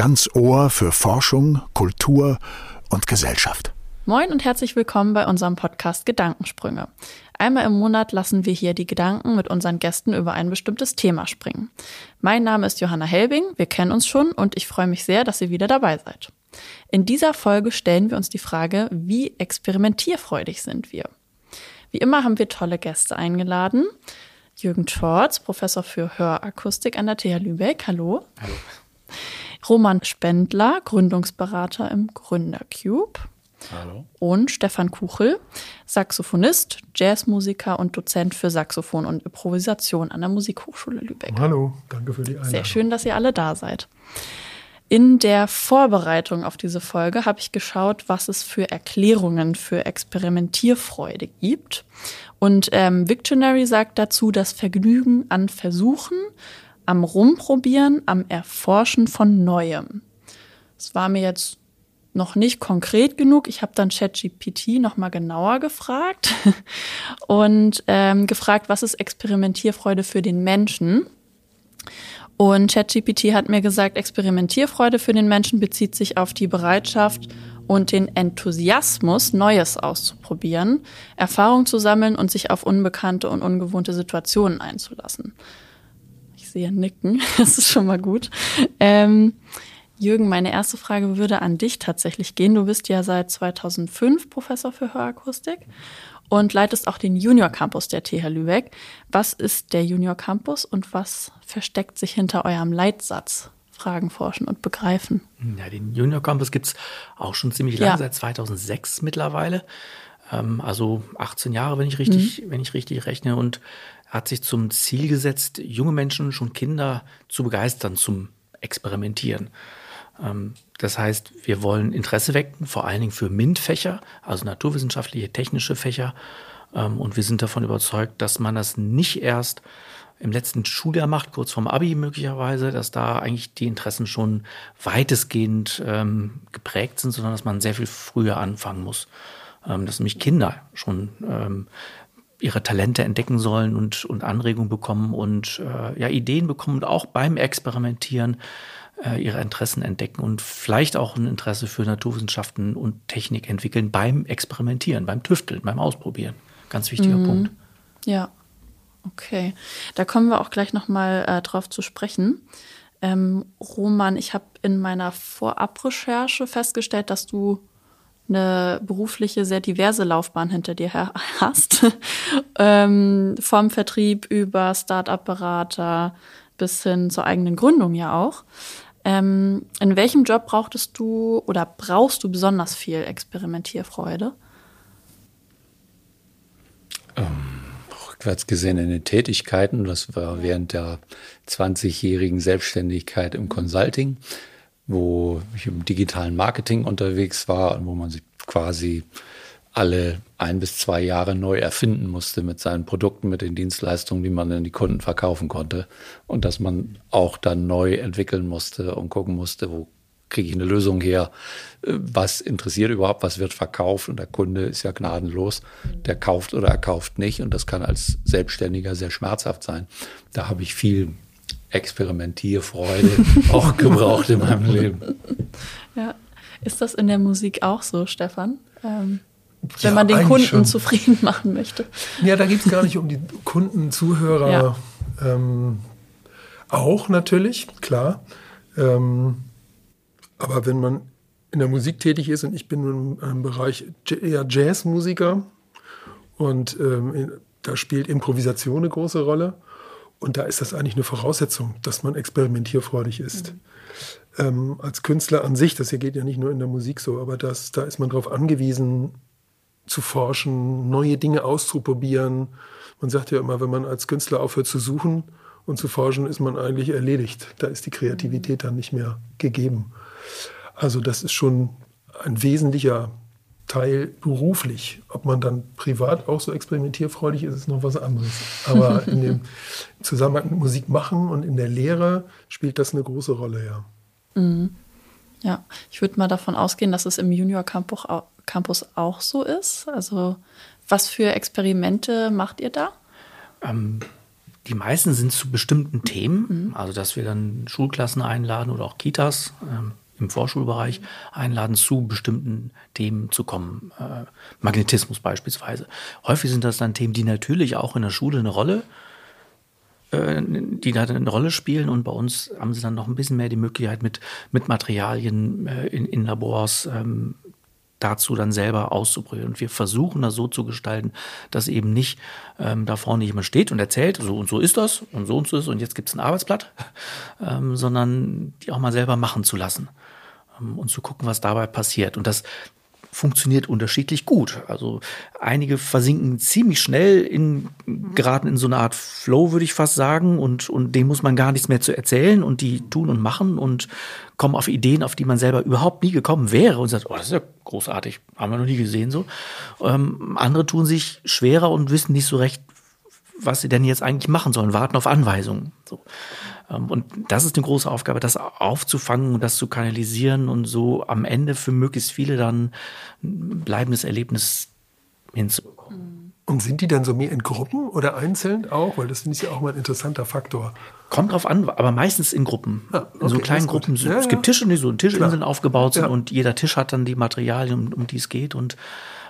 ganz Ohr für Forschung, Kultur und Gesellschaft. Moin und herzlich willkommen bei unserem Podcast Gedankensprünge. Einmal im Monat lassen wir hier die Gedanken mit unseren Gästen über ein bestimmtes Thema springen. Mein Name ist Johanna Helbing, wir kennen uns schon und ich freue mich sehr, dass ihr wieder dabei seid. In dieser Folge stellen wir uns die Frage, wie experimentierfreudig sind wir? Wie immer haben wir tolle Gäste eingeladen. Jürgen Schorz, Professor für Hörakustik an der TH Lübeck. Hallo. Hallo. Roman Spendler, Gründungsberater im Gründercube. Hallo. Und Stefan Kuchel, Saxophonist, Jazzmusiker und Dozent für Saxophon und Improvisation an der Musikhochschule Lübeck. Hallo, danke für die Einladung. Sehr schön, dass ihr alle da seid. In der Vorbereitung auf diese Folge habe ich geschaut, was es für Erklärungen für Experimentierfreude gibt. Und ähm, Victionary sagt dazu, das Vergnügen an Versuchen, am Rumprobieren, am Erforschen von Neuem. Das war mir jetzt noch nicht konkret genug. Ich habe dann ChatGPT noch mal genauer gefragt und ähm, gefragt, was ist Experimentierfreude für den Menschen? Und ChatGPT hat mir gesagt, Experimentierfreude für den Menschen bezieht sich auf die Bereitschaft und den Enthusiasmus, Neues auszuprobieren, Erfahrung zu sammeln und sich auf unbekannte und ungewohnte Situationen einzulassen. Ich sehe Nicken, das ist schon mal gut. Ähm, Jürgen, meine erste Frage würde an dich tatsächlich gehen. Du bist ja seit 2005 Professor für Hörakustik und leitest auch den Junior Campus der TH Lübeck. Was ist der Junior Campus und was versteckt sich hinter eurem Leitsatz? Fragen, forschen und begreifen. Ja, den Junior Campus gibt es auch schon ziemlich lange, ja. seit 2006 mittlerweile. Ähm, also 18 Jahre, wenn ich richtig, mhm. wenn ich richtig rechne und hat sich zum Ziel gesetzt, junge Menschen, schon Kinder zu begeistern zum Experimentieren. Ähm, das heißt, wir wollen Interesse wecken, vor allen Dingen für MINT-Fächer, also naturwissenschaftliche, technische Fächer. Ähm, und wir sind davon überzeugt, dass man das nicht erst im letzten Schuljahr macht, kurz vorm Abi möglicherweise, dass da eigentlich die Interessen schon weitestgehend ähm, geprägt sind, sondern dass man sehr viel früher anfangen muss. Dass nämlich Kinder schon ihre Talente entdecken sollen und, und Anregungen bekommen und äh, ja, Ideen bekommen und auch beim Experimentieren äh, ihre Interessen entdecken und vielleicht auch ein Interesse für Naturwissenschaften und Technik entwickeln beim Experimentieren, beim Tüfteln, beim Ausprobieren. Ganz wichtiger mhm. Punkt. Ja, okay. Da kommen wir auch gleich nochmal äh, drauf zu sprechen. Ähm, Roman, ich habe in meiner Vorabrecherche festgestellt, dass du eine berufliche, sehr diverse Laufbahn hinter dir hast. ähm, vom Vertrieb über Start-up-Berater bis hin zur eigenen Gründung ja auch. Ähm, in welchem Job brauchtest du oder brauchst du besonders viel Experimentierfreude? Ähm, rückwärts gesehen in den Tätigkeiten. Das war während der 20-jährigen Selbstständigkeit im Consulting, wo ich im digitalen Marketing unterwegs war und wo man sich quasi alle ein bis zwei Jahre neu erfinden musste mit seinen Produkten, mit den Dienstleistungen, die man an die Kunden verkaufen konnte. Und dass man auch dann neu entwickeln musste und gucken musste, wo kriege ich eine Lösung her, was interessiert überhaupt, was wird verkauft? Und der Kunde ist ja gnadenlos, der kauft oder er kauft nicht. Und das kann als Selbstständiger sehr schmerzhaft sein. Da habe ich viel Experimentierfreude auch gebraucht in meinem Leben. Ja, ist das in der Musik auch so, Stefan? Ähm wenn ja, man den Kunden schon. zufrieden machen möchte. Ja, da geht es gar nicht um die Kunden, Zuhörer. Ja. Ähm, auch natürlich, klar. Ähm, aber wenn man in der Musik tätig ist und ich bin im Bereich eher Jazzmusiker und ähm, da spielt Improvisation eine große Rolle. Und da ist das eigentlich eine Voraussetzung, dass man experimentierfreudig ist. Mhm. Ähm, als Künstler an sich, das hier geht ja nicht nur in der Musik so, aber das, da ist man darauf angewiesen, zu forschen, neue Dinge auszuprobieren. Man sagt ja immer, wenn man als Künstler aufhört zu suchen und zu forschen, ist man eigentlich erledigt. Da ist die Kreativität dann nicht mehr gegeben. Also das ist schon ein wesentlicher Teil beruflich. Ob man dann privat auch so experimentierfreudig ist, ist noch was anderes. Aber in dem Zusammenhang mit Musik machen und in der Lehre spielt das eine große Rolle, ja. Mhm. Ja, ich würde mal davon ausgehen, dass es im Junior Campus auch so ist? Also was für Experimente macht ihr da? Ähm, die meisten sind zu bestimmten Themen, mhm. also dass wir dann Schulklassen einladen oder auch Kitas ähm, im Vorschulbereich einladen, zu bestimmten Themen zu kommen. Äh, Magnetismus beispielsweise. Häufig sind das dann Themen, die natürlich auch in der Schule eine Rolle äh, die da eine Rolle spielen und bei uns haben sie dann noch ein bisschen mehr die Möglichkeit mit, mit Materialien äh, in, in Labors ähm, dazu dann selber auszuprobieren. Und wir versuchen das so zu gestalten, dass eben nicht ähm, da vorne jemand steht und erzählt, so und so ist das und so und so ist und jetzt gibt es ein Arbeitsblatt, ähm, sondern die auch mal selber machen zu lassen ähm, und zu gucken, was dabei passiert. Und das funktioniert unterschiedlich gut. Also einige versinken ziemlich schnell in, geraten in so eine Art Flow, würde ich fast sagen, und, und dem muss man gar nichts mehr zu erzählen und die tun und machen und kommen auf Ideen, auf die man selber überhaupt nie gekommen wäre und sagt, oh, das ist ja großartig, haben wir noch nie gesehen so. Ähm, andere tun sich schwerer und wissen nicht so recht, was sie denn jetzt eigentlich machen sollen, warten auf Anweisungen. So. Ähm, und das ist eine große Aufgabe, das aufzufangen und das zu kanalisieren und so am Ende für möglichst viele dann ein bleibendes Erlebnis hinzubekommen. Und sind die dann so mehr in Gruppen oder einzeln auch? Weil das finde ich ja auch mal ein interessanter Faktor. Kommt drauf an, aber meistens in Gruppen. Ah, okay, in so kleinen Gruppen. Ja, es gibt Tische, die so in Tischinseln aufgebaut sind ja. und jeder Tisch hat dann die Materialien, um, um die es geht. Und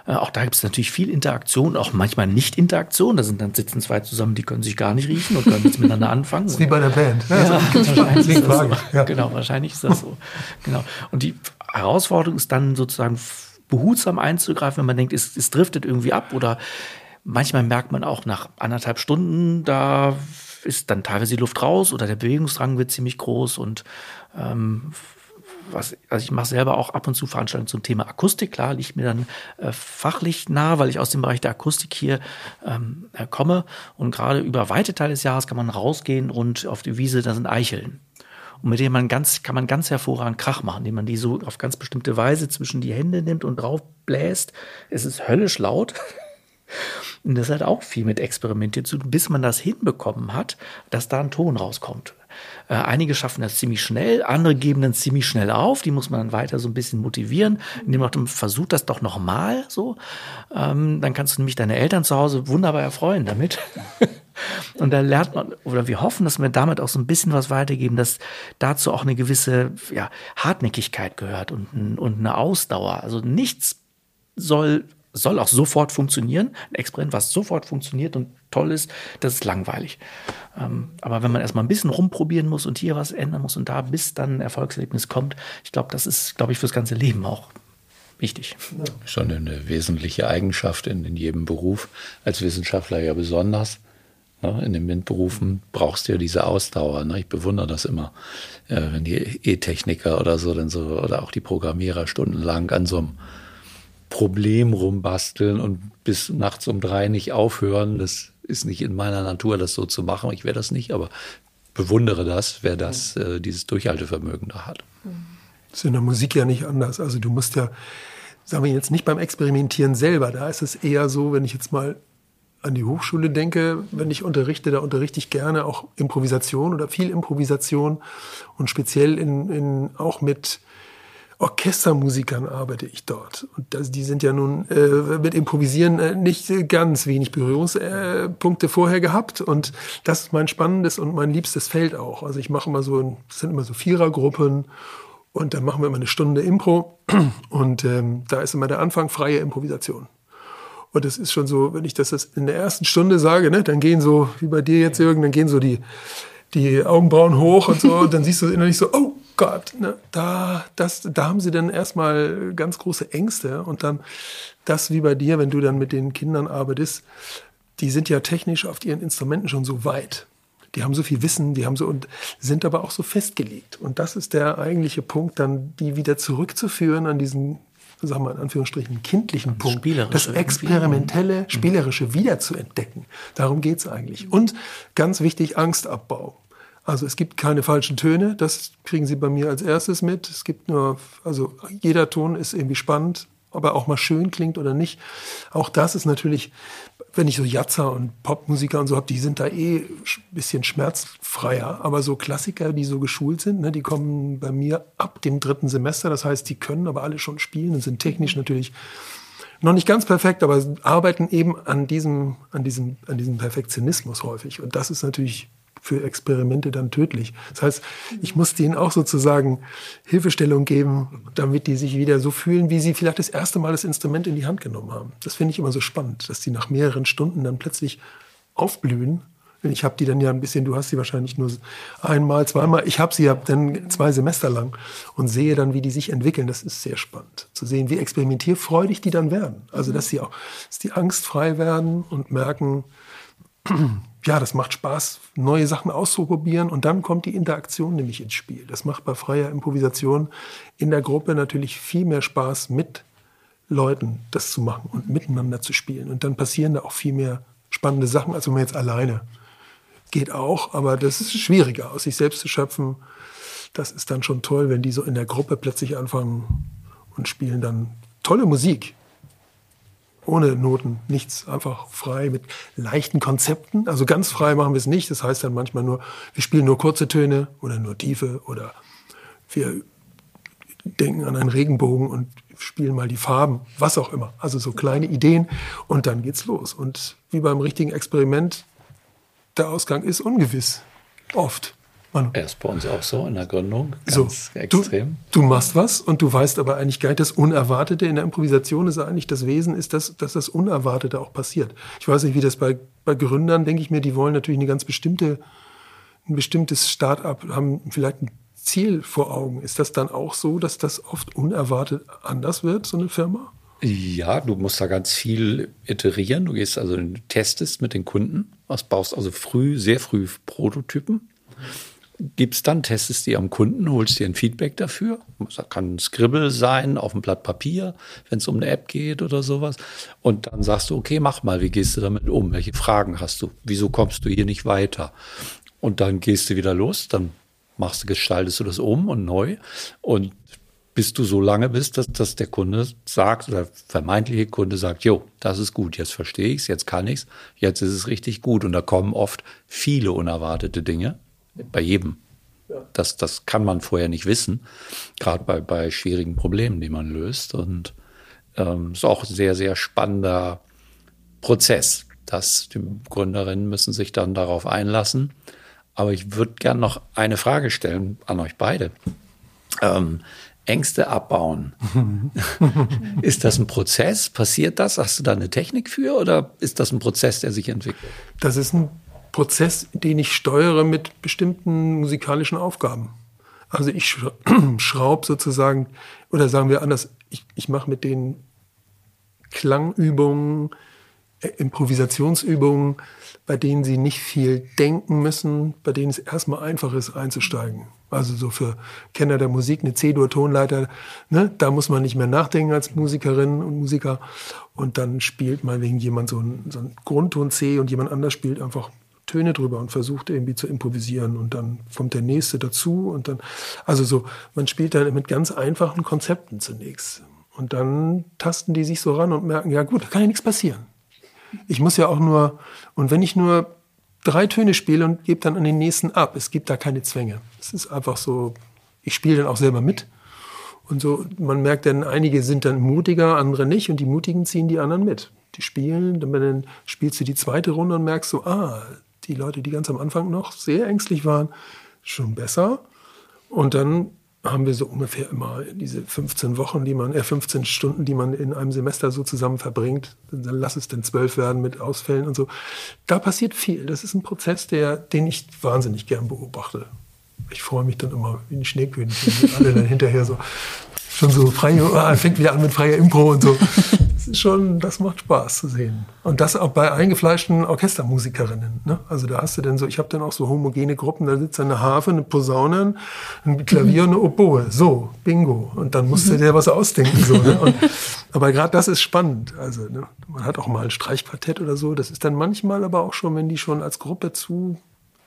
auch da gibt es natürlich viel Interaktion, auch manchmal Nicht-Interaktion. Da sind dann sitzen zwei zusammen, die können sich gar nicht riechen und können nichts miteinander anfangen. Das ist wie bei der Band. Ja, ja wahrscheinlich ist das so. ja. Genau, wahrscheinlich ist das so. Genau. Und die Herausforderung ist dann sozusagen behutsam einzugreifen, wenn man denkt, es, es driftet irgendwie ab oder manchmal merkt man auch nach anderthalb Stunden, da ist dann teilweise die Luft raus oder der Bewegungsdrang wird ziemlich groß und ähm, was, also ich mache selber auch ab und zu Veranstaltungen zum Thema Akustik. Klar, liegt mir dann äh, fachlich nah, weil ich aus dem Bereich der Akustik hier ähm, äh, komme. Und gerade über weite Teile des Jahres kann man rausgehen und auf die Wiese, da sind Eicheln. Und mit denen man ganz, kann man ganz hervorragend Krach machen, indem man die so auf ganz bestimmte Weise zwischen die Hände nimmt und drauf bläst. Es ist höllisch laut. Und das hat auch viel mit Experimentieren zu tun, bis man das hinbekommen hat, dass da ein Ton rauskommt. Äh, einige schaffen das ziemlich schnell, andere geben dann ziemlich schnell auf. Die muss man dann weiter so ein bisschen motivieren, indem man versucht das doch nochmal so. Ähm, dann kannst du nämlich deine Eltern zu Hause wunderbar erfreuen damit. Und da lernt man, oder wir hoffen, dass wir damit auch so ein bisschen was weitergeben, dass dazu auch eine gewisse ja, Hartnäckigkeit gehört und, und eine Ausdauer. Also nichts soll soll auch sofort funktionieren. Ein Experiment, was sofort funktioniert und toll ist, das ist langweilig. Ähm, aber wenn man erstmal ein bisschen rumprobieren muss und hier was ändern muss und da, bis dann ein Erfolgserlebnis kommt, ich glaube, das ist, glaube ich, fürs ganze Leben auch wichtig. Schon eine wesentliche Eigenschaft in, in jedem Beruf, als Wissenschaftler ja besonders. Ne? In den MINT-Berufen brauchst du ja diese Ausdauer. Ne? Ich bewundere das immer, äh, wenn die E-Techniker oder so, dann so, oder auch die Programmierer stundenlang an so einem Problem rumbasteln und bis nachts um drei nicht aufhören. Das ist nicht in meiner Natur, das so zu machen. Ich werde das nicht, aber bewundere das, wer das, äh, dieses Durchhaltevermögen da hat. Das ist in der Musik ja nicht anders. Also du musst ja, sagen wir jetzt nicht beim Experimentieren selber, da ist es eher so, wenn ich jetzt mal an die Hochschule denke, wenn ich unterrichte, da unterrichte ich gerne auch Improvisation oder viel Improvisation und speziell in, in auch mit Orchestermusikern arbeite ich dort. Und das, die sind ja nun äh, mit Improvisieren äh, nicht ganz wenig Berührungspunkte vorher gehabt. Und das ist mein spannendes und mein liebstes Feld auch. Also ich mache immer so, das sind immer so Vierergruppen und dann machen wir immer eine Stunde Impro. Und ähm, da ist immer der Anfang freie Improvisation. Und das ist schon so, wenn ich das in der ersten Stunde sage, ne, dann gehen so, wie bei dir jetzt, Jürgen, dann gehen so die, die Augenbrauen hoch und so, und dann siehst du innerlich so, oh, Gott, ne, da, das, da haben sie dann erstmal ganz große Ängste und dann das wie bei dir, wenn du dann mit den Kindern arbeitest, die sind ja technisch auf ihren Instrumenten schon so weit. Die haben so viel Wissen, die haben so und sind aber auch so festgelegt. Und das ist der eigentliche Punkt, dann die wieder zurückzuführen an diesen, sagen wir in Anführungsstrichen, kindlichen Punkt. Das experimentelle, spielerische wiederzuentdecken. Darum geht's eigentlich. Und ganz wichtig, Angstabbau. Also es gibt keine falschen Töne, das kriegen Sie bei mir als erstes mit. Es gibt nur, also jeder Ton ist irgendwie spannend, ob er auch mal schön klingt oder nicht. Auch das ist natürlich, wenn ich so Jatzer und Popmusiker und so habe, die sind da eh ein bisschen schmerzfreier. Aber so Klassiker, die so geschult sind, ne, die kommen bei mir ab dem dritten Semester. Das heißt, die können aber alle schon spielen und sind technisch natürlich noch nicht ganz perfekt, aber arbeiten eben an diesem, an diesem, an diesem Perfektionismus häufig. Und das ist natürlich für Experimente dann tödlich. Das heißt, ich muss denen auch sozusagen Hilfestellung geben, damit die sich wieder so fühlen, wie sie vielleicht das erste Mal das Instrument in die Hand genommen haben. Das finde ich immer so spannend, dass die nach mehreren Stunden dann plötzlich aufblühen. Ich habe die dann ja ein bisschen, du hast sie wahrscheinlich nur einmal, zweimal. Ich habe sie ja dann zwei Semester lang und sehe dann, wie die sich entwickeln. Das ist sehr spannend zu sehen, wie experimentierfreudig die dann werden. Also, dass sie auch, dass die angstfrei werden und merken, ja, das macht Spaß, neue Sachen auszuprobieren und dann kommt die Interaktion nämlich ins Spiel. Das macht bei freier Improvisation in der Gruppe natürlich viel mehr Spaß, mit Leuten das zu machen und miteinander zu spielen. Und dann passieren da auch viel mehr spannende Sachen, als wenn man jetzt alleine geht auch, aber das ist schwieriger, aus sich selbst zu schöpfen. Das ist dann schon toll, wenn die so in der Gruppe plötzlich anfangen und spielen dann tolle Musik ohne Noten, nichts, einfach frei mit leichten Konzepten. Also ganz frei machen wir es nicht. Das heißt dann manchmal nur, wir spielen nur kurze Töne oder nur tiefe oder wir denken an einen Regenbogen und spielen mal die Farben, was auch immer. Also so kleine Ideen und dann geht's los. Und wie beim richtigen Experiment, der Ausgang ist ungewiss. Oft. Manu. Er ist bei uns auch so in der Gründung. Ganz so, extrem. Du, du, machst was und du weißt aber eigentlich gar nicht, das Unerwartete in der Improvisation ist eigentlich das Wesen, ist das, dass das Unerwartete auch passiert. Ich weiß nicht, wie das bei, bei Gründern, denke ich mir, die wollen natürlich eine ganz bestimmte, ein bestimmtes Start-up, haben vielleicht ein Ziel vor Augen. Ist das dann auch so, dass das oft unerwartet anders wird, so eine Firma? Ja, du musst da ganz viel iterieren. Du gehst also, testest mit den Kunden, was baust also früh, sehr früh Prototypen gibst dann, testest die am Kunden, holst dir ein Feedback dafür. Das kann ein Scribble sein auf einem Blatt Papier, wenn es um eine App geht oder sowas. Und dann sagst du, okay, mach mal, wie gehst du damit um? Welche Fragen hast du? Wieso kommst du hier nicht weiter? Und dann gehst du wieder los, dann machst du, gestaltest du das um und neu. Und bis du so lange bist, dass, dass der Kunde sagt, oder vermeintliche Kunde sagt, jo, das ist gut, jetzt verstehe ich es, jetzt kann ich es, jetzt ist es richtig gut. Und da kommen oft viele unerwartete Dinge bei jedem. Das, das kann man vorher nicht wissen, gerade bei, bei schwierigen Problemen, die man löst. Und ähm, ist auch ein sehr, sehr spannender Prozess. Das, die Gründerinnen müssen sich dann darauf einlassen. Aber ich würde gerne noch eine Frage stellen an euch beide. Ähm, Ängste abbauen. ist das ein Prozess? Passiert das? Hast du da eine Technik für oder ist das ein Prozess, der sich entwickelt? Das ist ein Prozess, den ich steuere mit bestimmten musikalischen Aufgaben. Also ich schraube sozusagen, oder sagen wir anders, ich, ich mache mit den Klangübungen, äh, Improvisationsübungen, bei denen sie nicht viel denken müssen, bei denen es erstmal einfach ist, einzusteigen. Also so für Kenner der Musik, eine C-Dur-Tonleiter, ne, da muss man nicht mehr nachdenken als Musikerin und Musiker. Und dann spielt mal wegen jemand so ein, so ein Grundton C und jemand anders spielt einfach Töne drüber und versucht irgendwie zu improvisieren und dann kommt der nächste dazu und dann, also so, man spielt dann mit ganz einfachen Konzepten zunächst und dann tasten die sich so ran und merken, ja gut, da kann ja nichts passieren. Ich muss ja auch nur, und wenn ich nur drei Töne spiele und gebe dann an den nächsten ab, es gibt da keine Zwänge. Es ist einfach so, ich spiele dann auch selber mit. Und so, man merkt dann, einige sind dann mutiger, andere nicht, und die Mutigen ziehen die anderen mit. Die spielen, dann spielst du die zweite Runde und merkst so, ah, die Leute, die ganz am Anfang noch sehr ängstlich waren, schon besser. Und dann haben wir so ungefähr immer diese 15 Wochen, die man, äh 15 Stunden, die man in einem Semester so zusammen verbringt. Dann lass es denn zwölf werden mit Ausfällen und so. Da passiert viel. Das ist ein Prozess, der, den ich wahnsinnig gern beobachte. Ich freue mich dann immer wie ein Schneekönig, wenn alle dann hinterher so schon so frei, ah, fängt wieder an mit freier Impro und so. Das ist schon, das macht Spaß zu sehen. Und das auch bei eingefleischten Orchestermusikerinnen. Ne? Also da hast du dann so, ich habe dann auch so homogene Gruppen, da sitzt eine Harfe, eine Posaune, ein Klavier und eine Oboe. So, Bingo. Und dann musst du dir was ausdenken. So, ne? und, aber gerade das ist spannend. Also ne? man hat auch mal ein Streichquartett oder so. Das ist dann manchmal aber auch schon, wenn die schon als Gruppe zu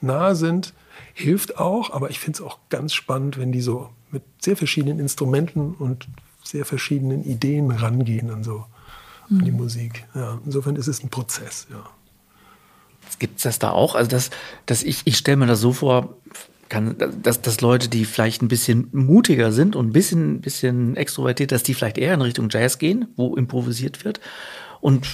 nah sind, hilft auch. Aber ich finde es auch ganz spannend, wenn die so mit sehr verschiedenen Instrumenten und sehr verschiedenen Ideen rangehen an so mhm. an die mhm. Musik. Ja, insofern ist es ein Prozess, ja. Gibt es das da auch? Also das, das ich, ich stelle mir das so vor, kann, dass, dass Leute, die vielleicht ein bisschen mutiger sind und ein bisschen, bisschen extrovertiert, dass die vielleicht eher in Richtung Jazz gehen, wo improvisiert wird und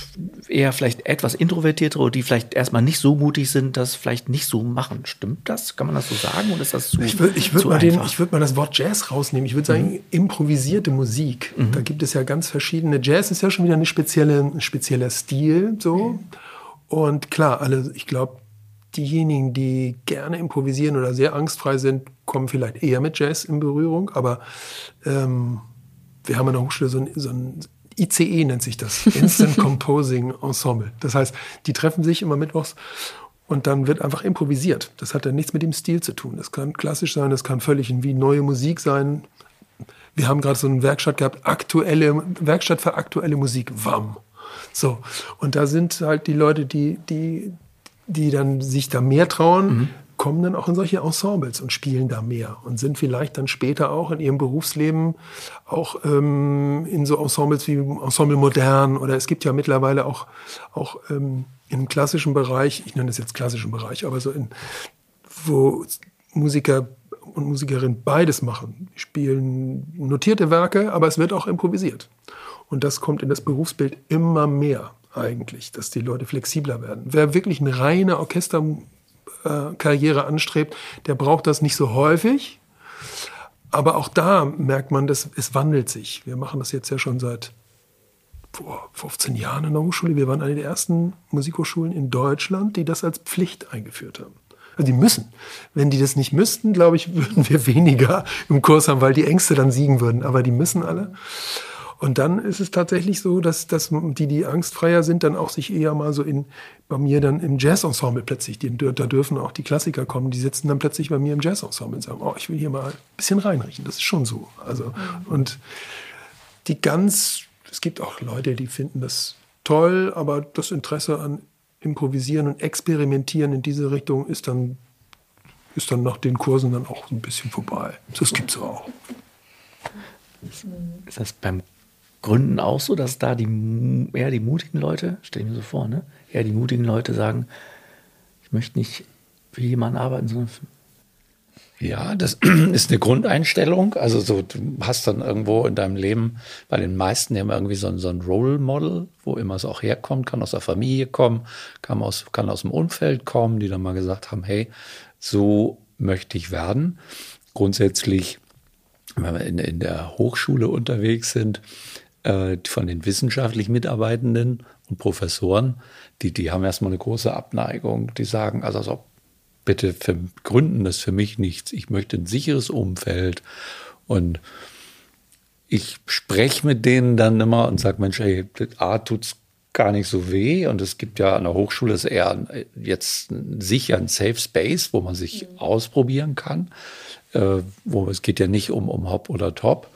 eher vielleicht etwas introvertiertere, die vielleicht erstmal nicht so mutig sind, das vielleicht nicht so machen. Stimmt das? Kann man das so sagen oder ist das zu Ich würde ich würd mal, würd mal das Wort Jazz rausnehmen. Ich würde sagen, mhm. improvisierte Musik. Mhm. Da gibt es ja ganz verschiedene. Jazz ist ja schon wieder eine spezielle, ein spezieller Stil, so. Und klar, alle, ich glaube, diejenigen, die gerne improvisieren oder sehr angstfrei sind, kommen vielleicht eher mit Jazz in Berührung. Aber ähm, wir haben an der Hochschule so ein, so ein ICE nennt sich das, Instant Composing Ensemble. Das heißt, die treffen sich immer mittwochs und dann wird einfach improvisiert. Das hat dann nichts mit dem Stil zu tun. Das kann klassisch sein, das kann völlig wie neue Musik sein. Wir haben gerade so eine Werkstatt gehabt, aktuelle Werkstatt für aktuelle Musik, WAM. So und da sind halt die Leute, die die die dann sich da mehr trauen, mhm kommen dann auch in solche Ensembles und spielen da mehr und sind vielleicht dann später auch in ihrem Berufsleben auch ähm, in so Ensembles wie Ensemble Modern oder es gibt ja mittlerweile auch, auch ähm, im klassischen Bereich, ich nenne das jetzt klassischen Bereich, aber so in, wo Musiker und Musikerinnen beides machen, spielen notierte Werke, aber es wird auch improvisiert. Und das kommt in das Berufsbild immer mehr eigentlich, dass die Leute flexibler werden. Wer wirklich eine reine Orchester äh, Karriere anstrebt, der braucht das nicht so häufig. Aber auch da merkt man, dass es wandelt sich. Wir machen das jetzt ja schon seit vor 15 Jahren in der Hochschule. Wir waren eine der ersten Musikhochschulen in Deutschland, die das als Pflicht eingeführt haben. Also die müssen. Wenn die das nicht müssten, glaube ich, würden wir weniger im Kurs haben, weil die Ängste dann siegen würden. Aber die müssen alle. Und dann ist es tatsächlich so, dass, dass die, die angstfreier sind, dann auch sich eher mal so in, bei mir dann im Jazz-Ensemble plötzlich, die, da dürfen auch die Klassiker kommen, die sitzen dann plötzlich bei mir im Jazz-Ensemble und sagen, oh, ich will hier mal ein bisschen reinriechen. Das ist schon so. Also, mhm. und die ganz, es gibt auch Leute, die finden das toll, aber das Interesse an Improvisieren und Experimentieren in diese Richtung ist dann, ist dann nach den Kursen dann auch ein bisschen vorbei. Das gibt es auch. Ist das beim Gründen auch so, dass da die eher die mutigen Leute, stell mir so vor, ne? Eher die mutigen Leute sagen, ich möchte nicht für jemanden arbeiten, sondern ja, das ist eine Grundeinstellung. Also so, du hast dann irgendwo in deinem Leben, bei den meisten die haben irgendwie so ein, so ein Role Model, wo immer es auch herkommt, kann aus der Familie kommen, kann aus, kann aus dem Umfeld kommen, die dann mal gesagt haben, hey, so möchte ich werden. Grundsätzlich, wenn wir in, in der Hochschule unterwegs sind, äh, von den wissenschaftlich Mitarbeitenden und Professoren, die, die haben erstmal eine große Abneigung. Die sagen, also, also bitte gründen das für mich nichts. Ich möchte ein sicheres Umfeld. Und ich spreche mit denen dann immer und sage, Mensch, ey, A, tut's gar nicht so weh. Und es gibt ja an der Hochschule ist eher jetzt sicher ein Safe Space, wo man sich mhm. ausprobieren kann. Äh, wo es geht ja nicht um, um Hop oder Top.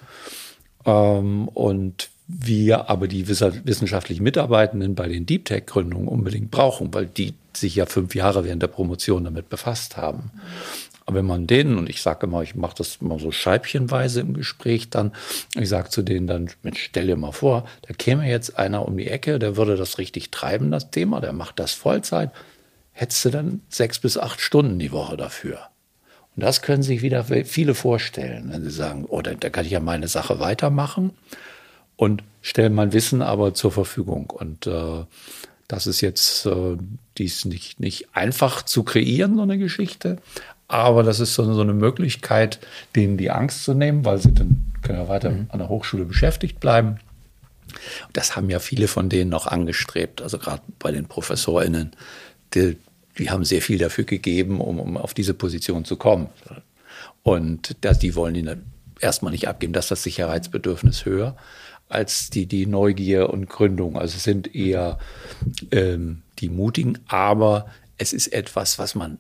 Ähm, und wir aber die wissenschaftlichen Mitarbeitenden bei den Deep Tech Gründungen unbedingt brauchen, weil die sich ja fünf Jahre während der Promotion damit befasst haben. Aber wenn man denen, und ich sage immer, ich mache das immer so scheibchenweise im Gespräch dann, ich sage zu denen dann, stell dir mal vor, da käme jetzt einer um die Ecke, der würde das richtig treiben, das Thema, der macht das Vollzeit, hättest du dann sechs bis acht Stunden die Woche dafür. Und das können sich wieder viele vorstellen, wenn sie sagen, oh, da kann ich ja meine Sache weitermachen und stellen mein Wissen aber zur Verfügung. Und äh, das ist jetzt, äh, die ist nicht, nicht einfach zu kreieren, so eine Geschichte. Aber das ist so, so eine Möglichkeit, denen die Angst zu nehmen, weil sie dann können ja weiter mhm. an der Hochschule beschäftigt bleiben. Das haben ja viele von denen noch angestrebt, also gerade bei den ProfessorInnen. Die, die haben sehr viel dafür gegeben, um, um auf diese Position zu kommen. Und das, die wollen die erstmal nicht abgeben, dass das Sicherheitsbedürfnis höher als die, die Neugier und Gründung. Also es sind eher ähm, die Mutigen, aber es ist etwas, was man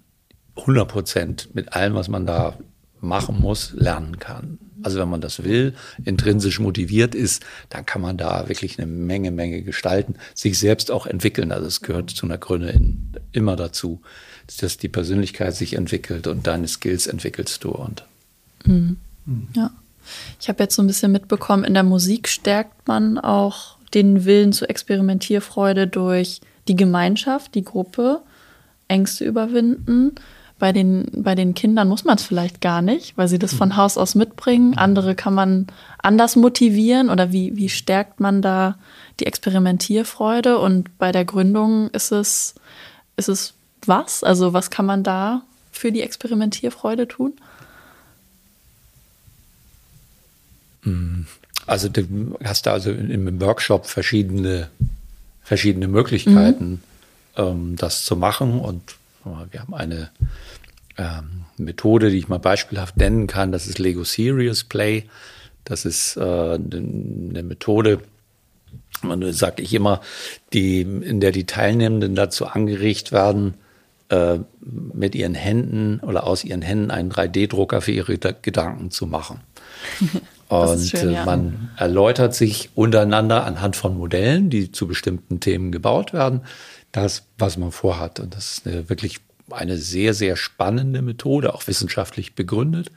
100 Prozent mit allem, was man da machen muss, lernen kann. Also wenn man das will, intrinsisch motiviert ist, dann kann man da wirklich eine Menge, Menge gestalten, sich selbst auch entwickeln. Also es gehört zu einer Gründe immer dazu, dass die Persönlichkeit sich entwickelt und deine Skills entwickelst du. Und mhm. Ja. Ich habe jetzt so ein bisschen mitbekommen, in der Musik stärkt man auch den Willen zur Experimentierfreude durch die Gemeinschaft, die Gruppe, Ängste überwinden. bei den, bei den Kindern muss man es vielleicht gar nicht, weil sie das von Haus aus mitbringen. Andere kann man anders motivieren oder wie, wie stärkt man da die Experimentierfreude? Und bei der Gründung ist es, ist es was? Also was kann man da für die Experimentierfreude tun? Also du hast da also im Workshop verschiedene, verschiedene Möglichkeiten, mhm. das zu machen. Und wir haben eine ähm, Methode, die ich mal beispielhaft nennen kann, das ist Lego Serious Play. Das ist äh, eine Methode, man ich immer, die, in der die Teilnehmenden dazu angeregt werden, äh, mit ihren Händen oder aus ihren Händen einen 3D-Drucker für ihre Gedanken zu machen. Und schön, äh, ja. man erläutert sich untereinander anhand von Modellen, die zu bestimmten Themen gebaut werden, das, was man vorhat. Und das ist eine, wirklich eine sehr, sehr spannende Methode, auch wissenschaftlich begründet,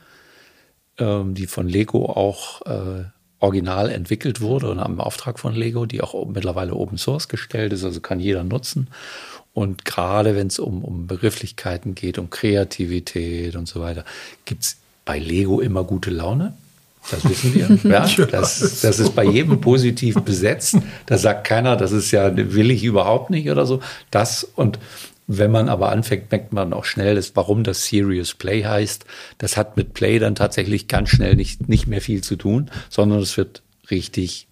ähm, die von Lego auch äh, original entwickelt wurde und am Auftrag von Lego, die auch mittlerweile Open Source gestellt ist, also kann jeder nutzen. Und gerade wenn es um, um Begrifflichkeiten geht, um Kreativität und so weiter, gibt es bei Lego immer gute Laune. Das wissen wir. Ja, das, das ist bei jedem positiv besetzt. Da sagt keiner, das ist ja, will ich überhaupt nicht oder so. Das und wenn man aber anfängt, merkt man auch schnell, dass, warum das Serious Play heißt. Das hat mit Play dann tatsächlich ganz schnell nicht, nicht mehr viel zu tun, sondern es wird richtig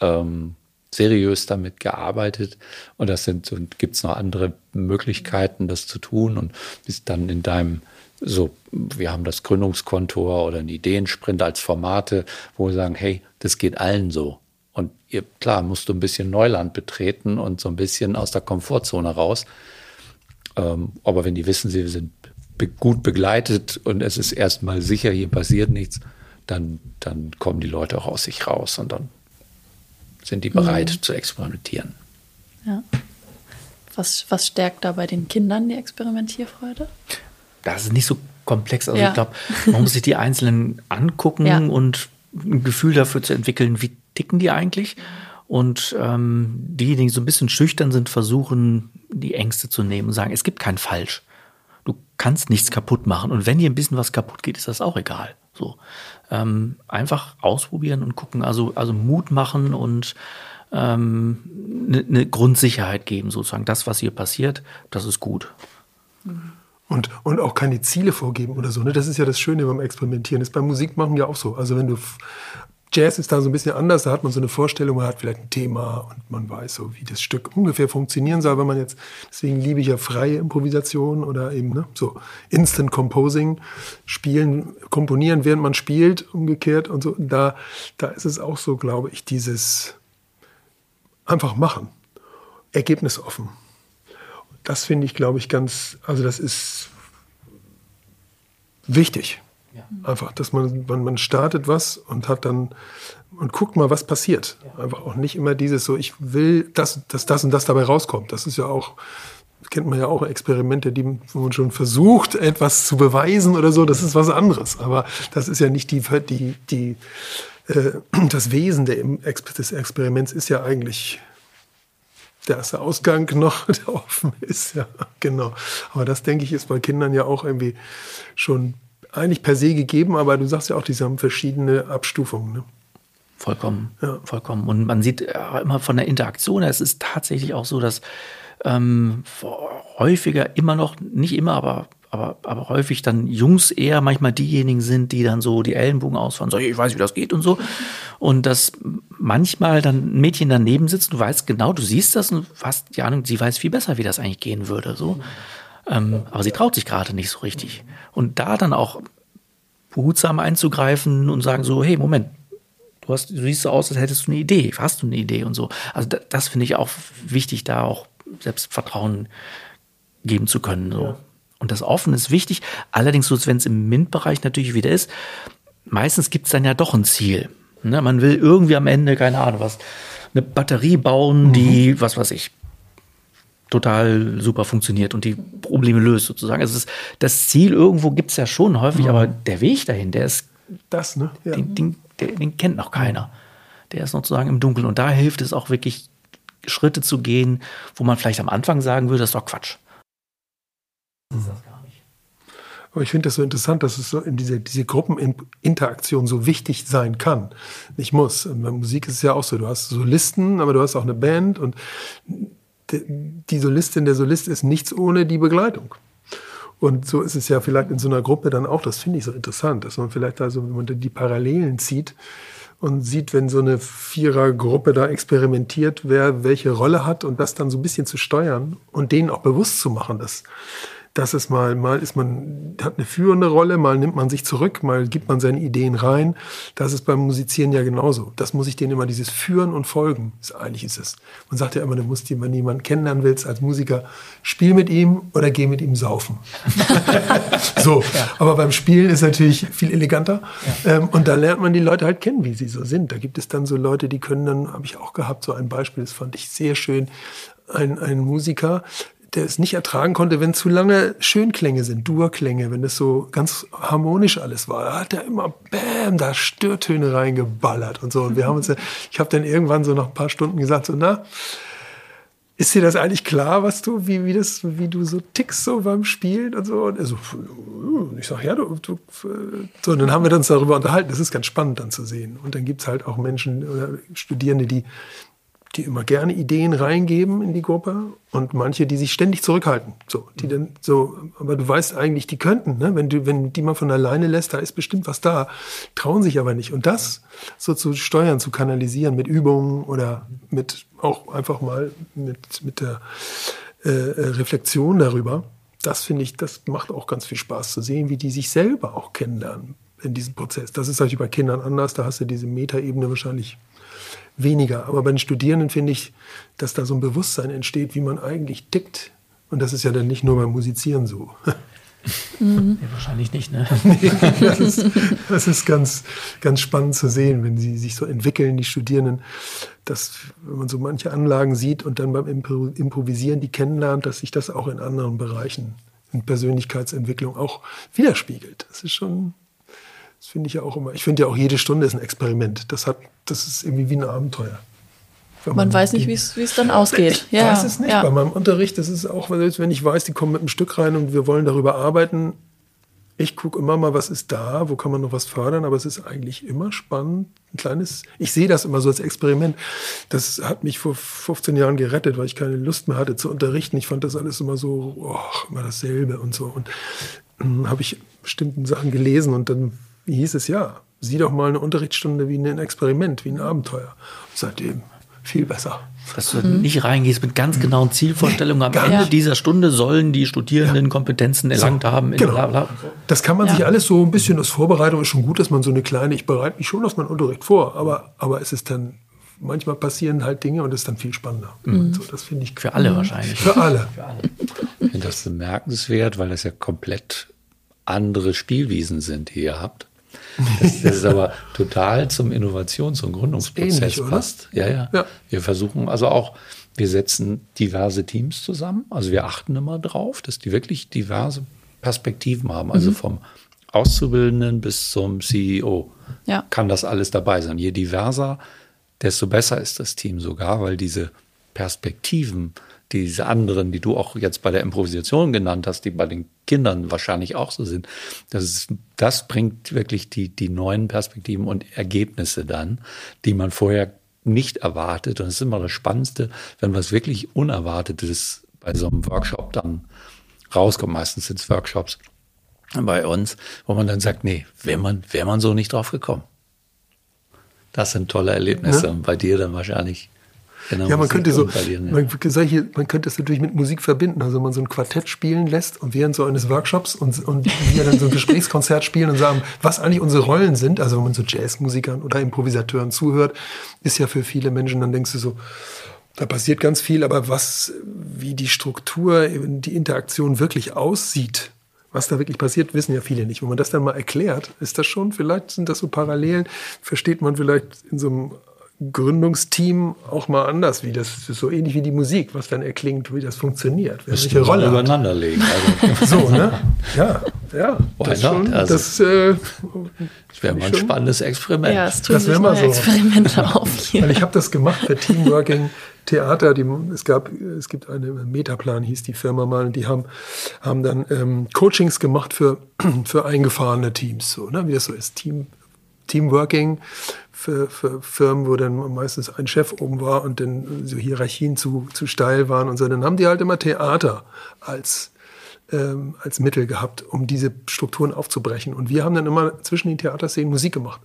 ähm, seriös damit gearbeitet. Und das sind, und gibt es noch andere Möglichkeiten, das zu tun. Und bis dann in deinem so, wir haben das Gründungskontor oder einen Ideensprint als Formate, wo wir sagen, hey, das geht allen so. Und ihr, klar, musst du ein bisschen Neuland betreten und so ein bisschen aus der Komfortzone raus. Ähm, aber wenn die wissen, sie sind be gut begleitet und es ist erstmal sicher, hier passiert nichts, dann, dann kommen die Leute auch aus sich raus und dann sind die bereit mhm. zu experimentieren. Ja. Was, was stärkt da bei den Kindern die Experimentierfreude? Das ist nicht so komplex. Also ja. ich glaube, man muss sich die Einzelnen angucken ja. und ein Gefühl dafür zu entwickeln, wie ticken die eigentlich. Und ähm, diejenigen, die so ein bisschen schüchtern sind, versuchen, die Ängste zu nehmen und sagen, es gibt kein Falsch. Du kannst nichts kaputt machen. Und wenn dir ein bisschen was kaputt geht, ist das auch egal. So ähm, einfach ausprobieren und gucken. Also also Mut machen und eine ähm, ne, ne Grundsicherheit geben, sozusagen. Das, was hier passiert, das ist gut. Mhm und, und auch keine Ziele vorgeben oder so. Ne? Das ist ja das Schöne beim Experimentieren. Das ist beim Musikmachen ja auch so. Also wenn du Jazz ist da so ein bisschen anders, da hat man so eine Vorstellung, man hat vielleicht ein Thema und man weiß so, wie das Stück ungefähr funktionieren soll, wenn man jetzt, deswegen liebe ich ja freie Improvisation oder eben ne, so Instant Composing, spielen, komponieren, während man spielt, umgekehrt und so. Da, da ist es auch so, glaube ich, dieses einfach machen, ergebnisoffen das finde ich, glaube ich, ganz, also das ist wichtig. Ja. Einfach, dass man, man, man startet was und hat dann und guckt mal, was passiert. Ja. Einfach auch nicht immer dieses so, ich will, dass, dass das und das dabei rauskommt. Das ist ja auch, kennt man ja auch Experimente, die, wo man schon versucht, etwas zu beweisen oder so. Das ist was anderes. Aber das ist ja nicht die, die, die, äh, das Wesen der, des Experiments ist ja eigentlich der erste Ausgang noch, der offen ist, ja, genau. Aber das, denke ich, ist bei Kindern ja auch irgendwie schon eigentlich per se gegeben, aber du sagst ja auch, die haben verschiedene Abstufungen. Ne? Vollkommen, ja. vollkommen. Und man sieht immer von der Interaktion, es ist tatsächlich auch so, dass ähm, häufiger immer noch, nicht immer, aber aber, aber häufig dann Jungs eher manchmal diejenigen sind, die dann so die Ellenbogen ausfahren, so, ich weiß, wie das geht und so. Und dass manchmal dann ein Mädchen daneben sitzt, du weißt genau, du siehst das und hast die Ahnung, sie weiß viel besser, wie das eigentlich gehen würde, so. Ähm, aber sie traut sich gerade nicht so richtig. Und da dann auch behutsam einzugreifen und sagen so, hey, Moment, du hast, du siehst so aus, als hättest du eine Idee, hast du eine Idee und so. Also das, das finde ich auch wichtig, da auch Selbstvertrauen geben zu können, so. Ja. Und das Offen ist wichtig. Allerdings, so wenn es im MINT-Bereich natürlich wieder ist, meistens gibt es dann ja doch ein Ziel. Ne? Man will irgendwie am Ende, keine Ahnung, was, eine Batterie bauen, mhm. die, was weiß ich, total super funktioniert und die Probleme löst sozusagen. Also das, das Ziel irgendwo gibt es ja schon häufig, mhm. aber der Weg dahin, der ist, das, ne? Ja. Den, den, den, den, kennt noch keiner. Der ist sozusagen im Dunkeln. Und da hilft es auch wirklich, Schritte zu gehen, wo man vielleicht am Anfang sagen würde, das ist doch Quatsch. Ist das gar nicht. Aber ich finde das so interessant, dass es so in dieser diese Gruppeninteraktion so wichtig sein kann. Nicht muss. Und bei Musik ist es ja auch so. Du hast Solisten, aber du hast auch eine Band und die Solistin, der Solist ist nichts ohne die Begleitung. Und so ist es ja vielleicht in so einer Gruppe dann auch, das finde ich so interessant, dass man vielleicht also, wenn man die Parallelen zieht und sieht, wenn so eine Vierergruppe da experimentiert, wer welche Rolle hat und das dann so ein bisschen zu steuern und denen auch bewusst zu machen, dass das ist mal, mal ist man, hat eine führende Rolle, mal nimmt man sich zurück, mal gibt man seine Ideen rein. Das ist beim Musizieren ja genauso. Das muss ich denen immer dieses Führen und Folgen. Ist, eigentlich ist es. Man sagt ja immer, du musst jemanden, jemanden kennenlernen willst als Musiker, spiel mit ihm oder geh mit ihm saufen. so. Ja. Aber beim Spielen ist natürlich viel eleganter. Ja. Ähm, und da lernt man die Leute halt kennen, wie sie so sind. Da gibt es dann so Leute, die können dann, habe ich auch gehabt, so ein Beispiel, das fand ich sehr schön. Ein, ein Musiker, der es nicht ertragen konnte, wenn zu lange Schönklänge sind, Durklänge, wenn es so ganz harmonisch alles war. Da hat er immer Bäm, da Störtöne reingeballert und so. Und wir haben uns, ich habe dann irgendwann so nach ein paar Stunden gesagt, so, na, ist dir das eigentlich klar, was du, wie, wie das, wie du so tickst so beim Spielen und so? Und er so, ich sag, ja, du, du, so, und dann haben wir uns darüber unterhalten. Das ist ganz spannend dann zu sehen. Und dann gibt's halt auch Menschen oder Studierende, die die immer gerne Ideen reingeben in die Gruppe und manche, die sich ständig zurückhalten. So, die dann so, aber du weißt eigentlich, die könnten, ne? wenn du, wenn die mal von alleine lässt, da ist bestimmt was da, trauen sich aber nicht. Und das so zu steuern, zu kanalisieren mit Übungen oder mit auch einfach mal mit, mit der äh, äh Reflexion darüber, das finde ich, das macht auch ganz viel Spaß zu sehen, wie die sich selber auch kennenlernen in diesem Prozess. Das ist natürlich bei Kindern anders, da hast du diese Metaebene wahrscheinlich weniger. Aber bei den Studierenden finde ich, dass da so ein Bewusstsein entsteht, wie man eigentlich tickt. Und das ist ja dann nicht nur beim Musizieren so. Mhm. Ja, wahrscheinlich nicht, ne? nee, das ist, das ist ganz, ganz spannend zu sehen, wenn sie sich so entwickeln, die Studierenden, dass, wenn man so manche Anlagen sieht und dann beim Improvisieren die kennenlernt, dass sich das auch in anderen Bereichen in Persönlichkeitsentwicklung auch widerspiegelt. Das ist schon das finde ich ja auch immer. Ich finde ja auch jede Stunde ist ein Experiment. Das hat, das ist irgendwie wie ein Abenteuer. Man, man, weiß nicht, wie es dann ausgeht. Ich ja, weiß es nicht. Ja. Bei meinem Unterricht, das ist auch, wenn ich weiß, die kommen mit einem Stück rein und wir wollen darüber arbeiten. Ich gucke immer mal, was ist da, wo kann man noch was fördern, aber es ist eigentlich immer spannend. Ein kleines, ich sehe das immer so als Experiment. Das hat mich vor 15 Jahren gerettet, weil ich keine Lust mehr hatte zu unterrichten. Ich fand das alles immer so, oh, immer dasselbe und so. Und dann habe ich bestimmten Sachen gelesen und dann hieß es ja, sieh doch mal eine Unterrichtsstunde wie ein Experiment, wie ein Abenteuer. seitdem viel besser. Dass du mhm. nicht reingehst mit ganz genauen Zielvorstellungen. Am Ende dieser Stunde sollen die Studierenden ja. Kompetenzen erlangt so, haben. Genau. Bla bla. Das kann man ja. sich alles so ein bisschen als Vorbereitung ist schon gut, dass man so eine kleine, ich bereite mich schon auf meinen Unterricht vor, aber, aber es ist dann, manchmal passieren halt Dinge und es ist dann viel spannender. Mhm. So, das finde ich. Für alle wahrscheinlich. Für alle. Für alle. Ich finde das bemerkenswert, weil das ja komplett andere Spielwiesen sind, die ihr habt. Das, das ist aber total zum Innovations- und Gründungsprozess ähnlich, passt. Ja, ja, ja. Wir versuchen also auch, wir setzen diverse Teams zusammen. Also wir achten immer drauf, dass die wirklich diverse Perspektiven haben. Also mhm. vom Auszubildenden bis zum CEO ja. kann das alles dabei sein. Je diverser, desto besser ist das Team sogar, weil diese Perspektiven diese anderen, die du auch jetzt bei der Improvisation genannt hast, die bei den Kindern wahrscheinlich auch so sind, das, ist, das bringt wirklich die, die neuen Perspektiven und Ergebnisse dann, die man vorher nicht erwartet. Und es ist immer das Spannendste, wenn was wirklich Unerwartetes bei so einem Workshop dann rauskommt. Meistens sind es Workshops bei uns, wo man dann sagt, nee, wäre man, wär man so nicht drauf gekommen. Das sind tolle Erlebnisse. Ja. Und bei dir dann wahrscheinlich Genau, ja, man Musik könnte so, man, solche, man könnte es natürlich mit Musik verbinden. Also man so ein Quartett spielen lässt und während so eines Workshops und, und wir dann so ein Gesprächskonzert spielen und sagen, was eigentlich unsere Rollen sind. Also wenn man so Jazzmusikern oder Improvisateuren zuhört, ist ja für viele Menschen, dann denkst du so, da passiert ganz viel, aber was, wie die Struktur, die Interaktion wirklich aussieht, was da wirklich passiert, wissen ja viele nicht. Wenn man das dann mal erklärt, ist das schon, vielleicht sind das so Parallelen, versteht man vielleicht in so einem Gründungsteam auch mal anders, wie das ist so ähnlich wie die Musik, was dann erklingt, wie das funktioniert, wer welche Rolle übereinander legen. Also. so, ne? Ja, ja. Das, schon, also, das, äh, das wäre mal ein spannendes Experiment. Ja, es tun das sich mal so. Experimente auf hier. Weil ich habe das gemacht für Teamworking Theater, die, es gab, es gibt eine Metaplan, hieß die Firma mal, und die haben, haben dann ähm, Coachings gemacht für, für eingefahrene Teams, so, ne, wie das so ist, Team, Teamworking für, für Firmen, wo dann meistens ein Chef oben war und dann so Hierarchien zu, zu steil waren und so, dann haben die halt immer Theater als, ähm, als Mittel gehabt, um diese Strukturen aufzubrechen. Und wir haben dann immer zwischen den Theaterszenen Musik gemacht.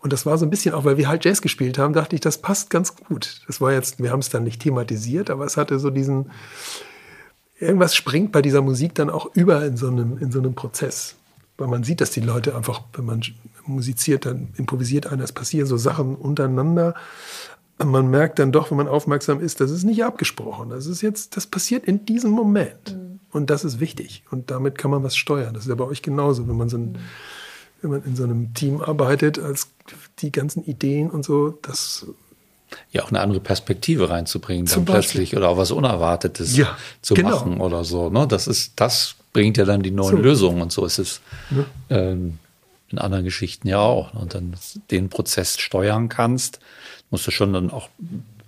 Und das war so ein bisschen auch, weil wir halt Jazz gespielt haben, dachte ich, das passt ganz gut. Das war jetzt, wir haben es dann nicht thematisiert, aber es hatte so diesen, irgendwas springt bei dieser Musik dann auch über in so einem, in so einem Prozess. Weil man sieht, dass die Leute einfach, wenn man musiziert, dann improvisiert einer, es passieren so Sachen untereinander. Man merkt dann doch, wenn man aufmerksam ist, das ist nicht abgesprochen. Das ist jetzt, das passiert in diesem Moment. Mhm. Und das ist wichtig. Und damit kann man was steuern. Das ist ja bei euch genauso, wenn man so ein, wenn man in so einem Team arbeitet, als die ganzen Ideen und so, das ja auch eine andere Perspektive reinzubringen, dann plötzlich oder auch was Unerwartetes ja, zu genau. machen oder so. Ne? Das ist, das bringt ja dann die neuen so. Lösungen und so ist es ja. ähm, in anderen Geschichten ja auch. Und dann den Prozess steuern kannst, musst du schon dann auch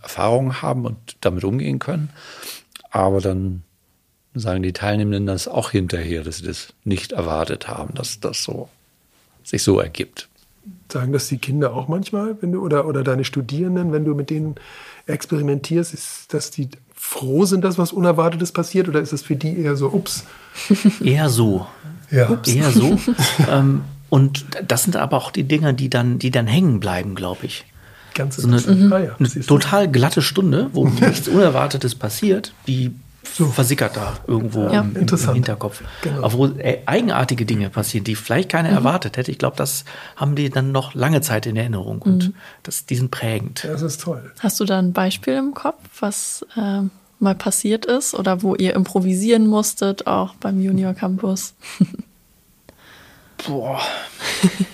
Erfahrungen haben und damit umgehen können. Aber dann sagen die Teilnehmenden das auch hinterher, dass sie das nicht erwartet haben, dass das so sich so ergibt. Sagen das die Kinder auch manchmal, wenn du oder, oder deine Studierenden, wenn du mit denen experimentierst, ist, dass die froh sind, dass was Unerwartetes passiert oder ist es für die eher so, ups? Eher so. Ja. Ups. Eher so. ähm, und das sind aber auch die Dinge, die dann, die dann hängen bleiben, glaube ich. Ganz so eine, mhm. eine total glatte Stunde, wo nichts Unerwartetes passiert, die so. versickert da irgendwo ja. im, im, Hinterkopf. Genau. Wo äh, eigenartige Dinge passieren, die vielleicht keiner mhm. erwartet hätte, ich glaube, das haben die dann noch lange Zeit in Erinnerung und mhm. das, die sind prägend. Das ist toll. Hast du da ein Beispiel im Kopf, was äh, mal passiert ist oder wo ihr improvisieren musstet, auch beim Junior Campus? Boah.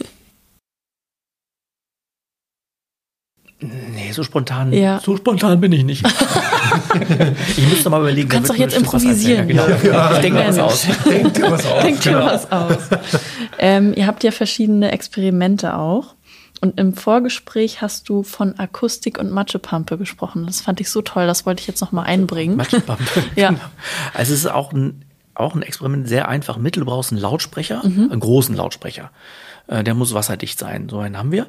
Nee, so spontan, ja. so spontan bin ich nicht. ich müsste mal überlegen. Du kannst doch jetzt improvisieren. Genau. Ja, ich denke mir was aus. Denk dir was aus. Denk dir genau. was aus. Ähm, ihr habt ja verschiedene Experimente auch. Und im Vorgespräch hast du von Akustik und Matschepampe gesprochen. Das fand ich so toll, das wollte ich jetzt noch mal einbringen. Matschepampe. ja. Genau. Also es ist auch ein, auch ein Experiment sehr einfach. Mittel, du brauchst einen Lautsprecher, mhm. einen großen Lautsprecher. Äh, der muss wasserdicht sein. So einen haben wir.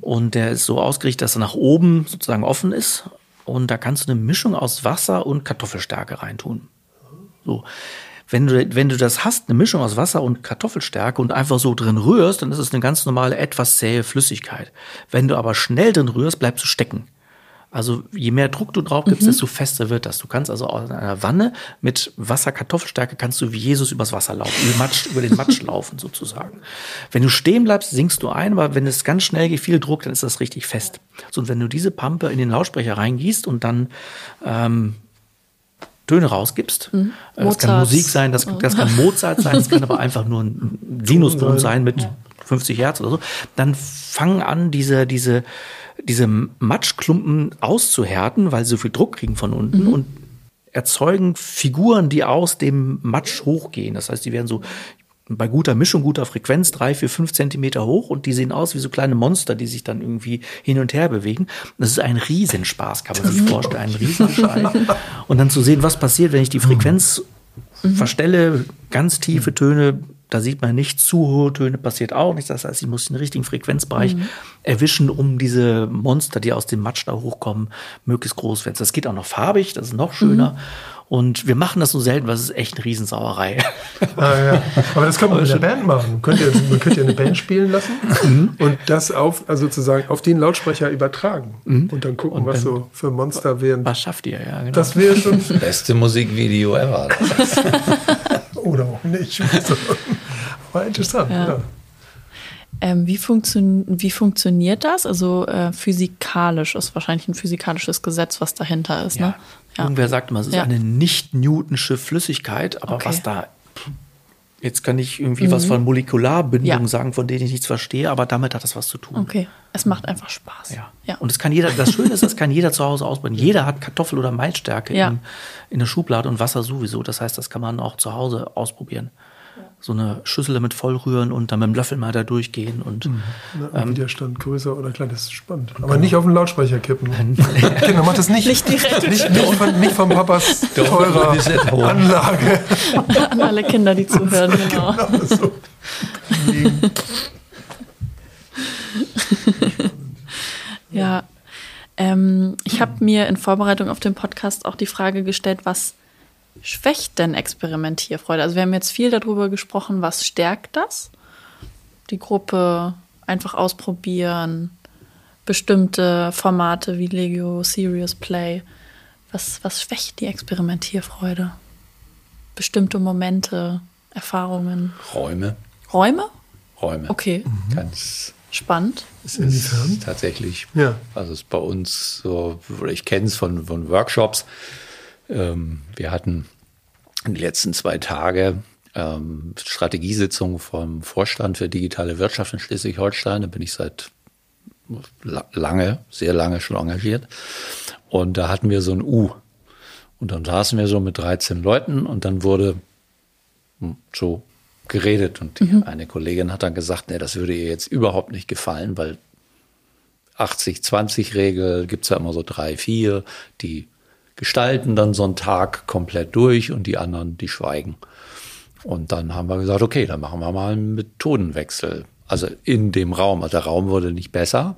Und der ist so ausgerichtet, dass er nach oben sozusagen offen ist. Und da kannst du eine Mischung aus Wasser und Kartoffelstärke reintun. So. Wenn du, wenn du das hast, eine Mischung aus Wasser und Kartoffelstärke und einfach so drin rührst, dann ist es eine ganz normale, etwas zähe Flüssigkeit. Wenn du aber schnell drin rührst, bleibst du stecken. Also je mehr Druck du drauf gibst, mhm. desto fester wird das. Du kannst also aus einer Wanne mit Wasser, Kartoffelstärke kannst du wie Jesus übers Wasser laufen, über, Matsch, über den Matsch laufen sozusagen. Wenn du stehen bleibst, sinkst du ein, aber wenn es ganz schnell geht, viel Druck, dann ist das richtig fest. So, und wenn du diese Pampe in den Lautsprecher reingießt und dann ähm, Töne rausgibst. Mhm. Das kann Musik sein, das, das kann Mozart sein, das kann aber einfach nur ein Sinuston sein mit 50 Hertz oder so. Dann fangen an, diese, diese diese Matschklumpen auszuhärten, weil sie so viel Druck kriegen von unten mhm. und erzeugen Figuren, die aus dem Matsch hochgehen. Das heißt, die werden so bei guter Mischung, guter Frequenz drei, vier, fünf Zentimeter hoch und die sehen aus wie so kleine Monster, die sich dann irgendwie hin und her bewegen. Das ist ein Riesenspaß, kann man sich vorstellen, ein Riesenschall. Und dann zu sehen, was passiert, wenn ich die Frequenz mhm. verstelle, ganz tiefe Töne da sieht man nicht zu hohe Töne, passiert auch nicht. Das heißt, ich muss den richtigen Frequenzbereich mhm. erwischen, um diese Monster, die aus dem Matsch da hochkommen, möglichst groß werden. Das geht auch noch farbig, das ist noch schöner. Mhm. Und wir machen das so selten, weil es ist echt eine Riesensauerei. Ah, ja. Aber das kann man mit der Band machen. Könnt ihr, man könnte ja eine Band spielen lassen mhm. und das auf, also sozusagen auf den Lautsprecher übertragen. Mhm. Und dann gucken, und was so für Monster wären. Was schafft ihr, ja, genau. Das wäre schon. Beste Musikvideo ever. Oder auch nicht. War interessant, ja. ja. Ähm, wie, funktio wie funktioniert das? Also äh, physikalisch ist wahrscheinlich ein physikalisches Gesetz, was dahinter ist. Ja. Ne? Ja. Irgendwer sagt immer, es ist ja. eine nicht-Newtonsche Flüssigkeit, aber okay. was da Jetzt kann ich irgendwie mhm. was von Molekularbindungen ja. sagen, von denen ich nichts verstehe, aber damit hat das was zu tun. Okay, es macht einfach Spaß. Ja. ja. Und es kann jeder, das Schöne ist, das kann jeder zu Hause ausbauen. Jeder hat Kartoffel- oder Maisstärke ja. in, in der Schublade und Wasser sowieso. Das heißt, das kann man auch zu Hause ausprobieren. So eine Schüssel damit vollrühren und dann mit dem Löffel mal da durchgehen und mhm. Na, ähm, Widerstand größer oder klein, das ist spannend. Aber genau. nicht auf den Lautsprecher kippen. Kinder, macht das nicht. Nicht direkt. Nicht, nicht, von, nicht von Papas teurer Anlage. An alle Kinder, die zuhören, genau. genau so. ja. Ähm, ich habe mir in Vorbereitung auf den Podcast auch die Frage gestellt, was schwächt denn Experimentierfreude? Also wir haben jetzt viel darüber gesprochen, was stärkt das? Die Gruppe einfach ausprobieren, bestimmte Formate wie Lego Serious Play. Was, was schwächt die Experimentierfreude? Bestimmte Momente, Erfahrungen. Räume. Räume? Räume. Okay. Mhm. Ganz spannend. Es ist tatsächlich, ja. also es ist bei uns so, ich kenne es von, von Workshops, ähm, wir hatten die letzten zwei Tage ähm, Strategiesitzung vom Vorstand für digitale Wirtschaft in Schleswig-Holstein. Da bin ich seit lange, sehr lange schon engagiert. Und da hatten wir so ein U. Und dann saßen wir so mit 13 Leuten und dann wurde hm, so geredet. Und mhm. eine Kollegin hat dann gesagt, nee, das würde ihr jetzt überhaupt nicht gefallen, weil 80-20-Regel gibt es ja immer so drei, vier, die gestalten dann so einen Tag komplett durch und die anderen, die schweigen. Und dann haben wir gesagt, okay, dann machen wir mal einen Methodenwechsel. Also in dem Raum. Also der Raum wurde nicht besser,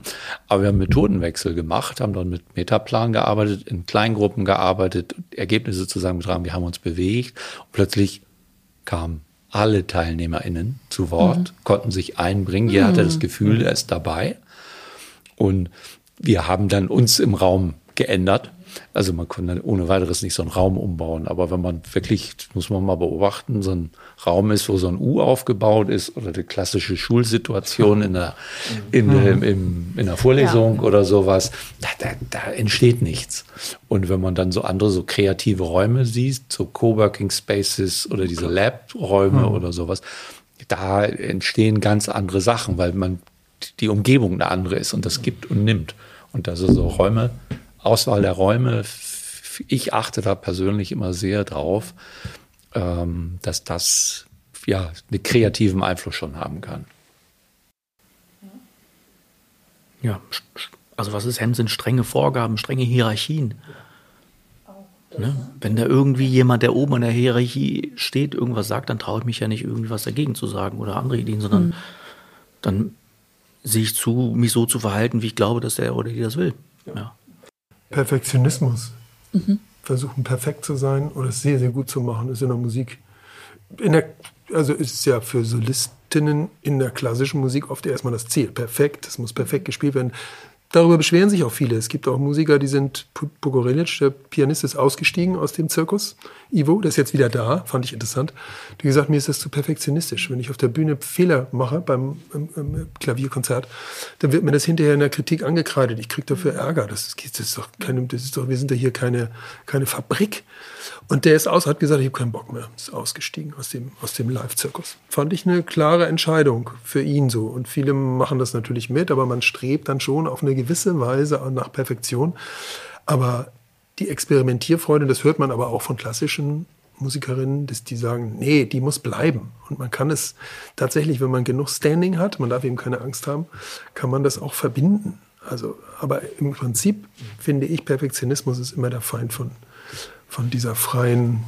aber wir haben Methodenwechsel gemacht, haben dann mit Metaplan gearbeitet, in Kleingruppen gearbeitet, Ergebnisse zusammengetragen, wir haben uns bewegt. Und plötzlich kamen alle TeilnehmerInnen zu Wort, mhm. konnten sich einbringen. Jeder mhm. hatte das Gefühl, er ist dabei. Und wir haben dann uns im Raum geändert also man kann dann ohne weiteres nicht so einen Raum umbauen. Aber wenn man wirklich, muss man mal beobachten, so ein Raum ist, wo so ein U aufgebaut ist oder die klassische Schulsituation in der, in, mhm. in, in der Vorlesung ja. oder sowas, da, da, da entsteht nichts. Und wenn man dann so andere, so kreative Räume sieht, so Coworking Spaces oder diese Lab-Räume mhm. oder sowas, da entstehen ganz andere Sachen, weil man die Umgebung eine andere ist und das gibt und nimmt. Und das sind so Räume, Auswahl der Räume, ich achte da persönlich immer sehr drauf, ähm, dass das ja einen kreativen Einfluss schon haben kann. Ja, also was ist Hemd sind strenge Vorgaben, strenge Hierarchien. Ne? Wenn da irgendwie jemand, der oben in der Hierarchie steht, irgendwas sagt, dann traue ich mich ja nicht, irgendwie was dagegen zu sagen oder andere Ideen, sondern mhm. dann sehe ich zu, mich so zu verhalten, wie ich glaube, dass der oder die das will. Ja. Perfektionismus. Mhm. Versuchen perfekt zu sein oder es sehr, sehr gut zu machen, ist in der Musik. In der, also ist es ja für Solistinnen in der klassischen Musik oft erstmal das Ziel. Perfekt, es muss perfekt gespielt werden. Darüber beschweren sich auch viele. Es gibt auch Musiker, die sind, Pogorelic, der Pianist, ist ausgestiegen aus dem Zirkus. Ivo, der ist jetzt wieder da, fand ich interessant. Die gesagt, mir ist das zu perfektionistisch. Wenn ich auf der Bühne Fehler mache beim im, im Klavierkonzert, dann wird mir das hinterher in der Kritik angekreidet. Ich kriege dafür Ärger. Das ist, das ist doch keine, das ist doch, wir sind ja hier keine, keine Fabrik. Und der ist aus, hat gesagt, ich habe keinen Bock mehr. Ist ausgestiegen aus dem, aus dem Live-Zirkus. Fand ich eine klare Entscheidung für ihn so. Und viele machen das natürlich mit, aber man strebt dann schon auf eine gewisse Weise nach Perfektion. Aber die Experimentierfreude, das hört man aber auch von klassischen Musikerinnen, dass die sagen, nee, die muss bleiben. Und man kann es tatsächlich, wenn man genug Standing hat, man darf eben keine Angst haben, kann man das auch verbinden. Also, aber im Prinzip finde ich, Perfektionismus ist immer der Feind von, von dieser freien,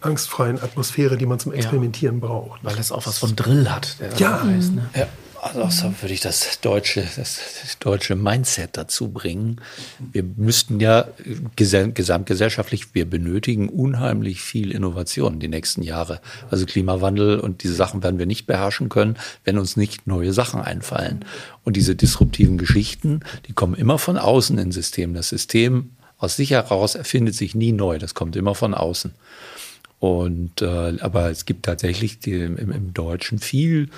angstfreien Atmosphäre, die man zum Experimentieren ja, braucht. Weil es auch was von Drill hat. ja. Heißt, ne? ja. Also mhm. würde ich das deutsche, das deutsche Mindset dazu bringen. Wir müssten ja gesamtgesellschaftlich, wir benötigen unheimlich viel Innovation die nächsten Jahre. Also Klimawandel und diese Sachen werden wir nicht beherrschen können, wenn uns nicht neue Sachen einfallen. Und diese disruptiven Geschichten, die kommen immer von außen ins System. Das System aus sich heraus erfindet sich nie neu. Das kommt immer von außen. Und äh, aber es gibt tatsächlich die, im, im Deutschen viel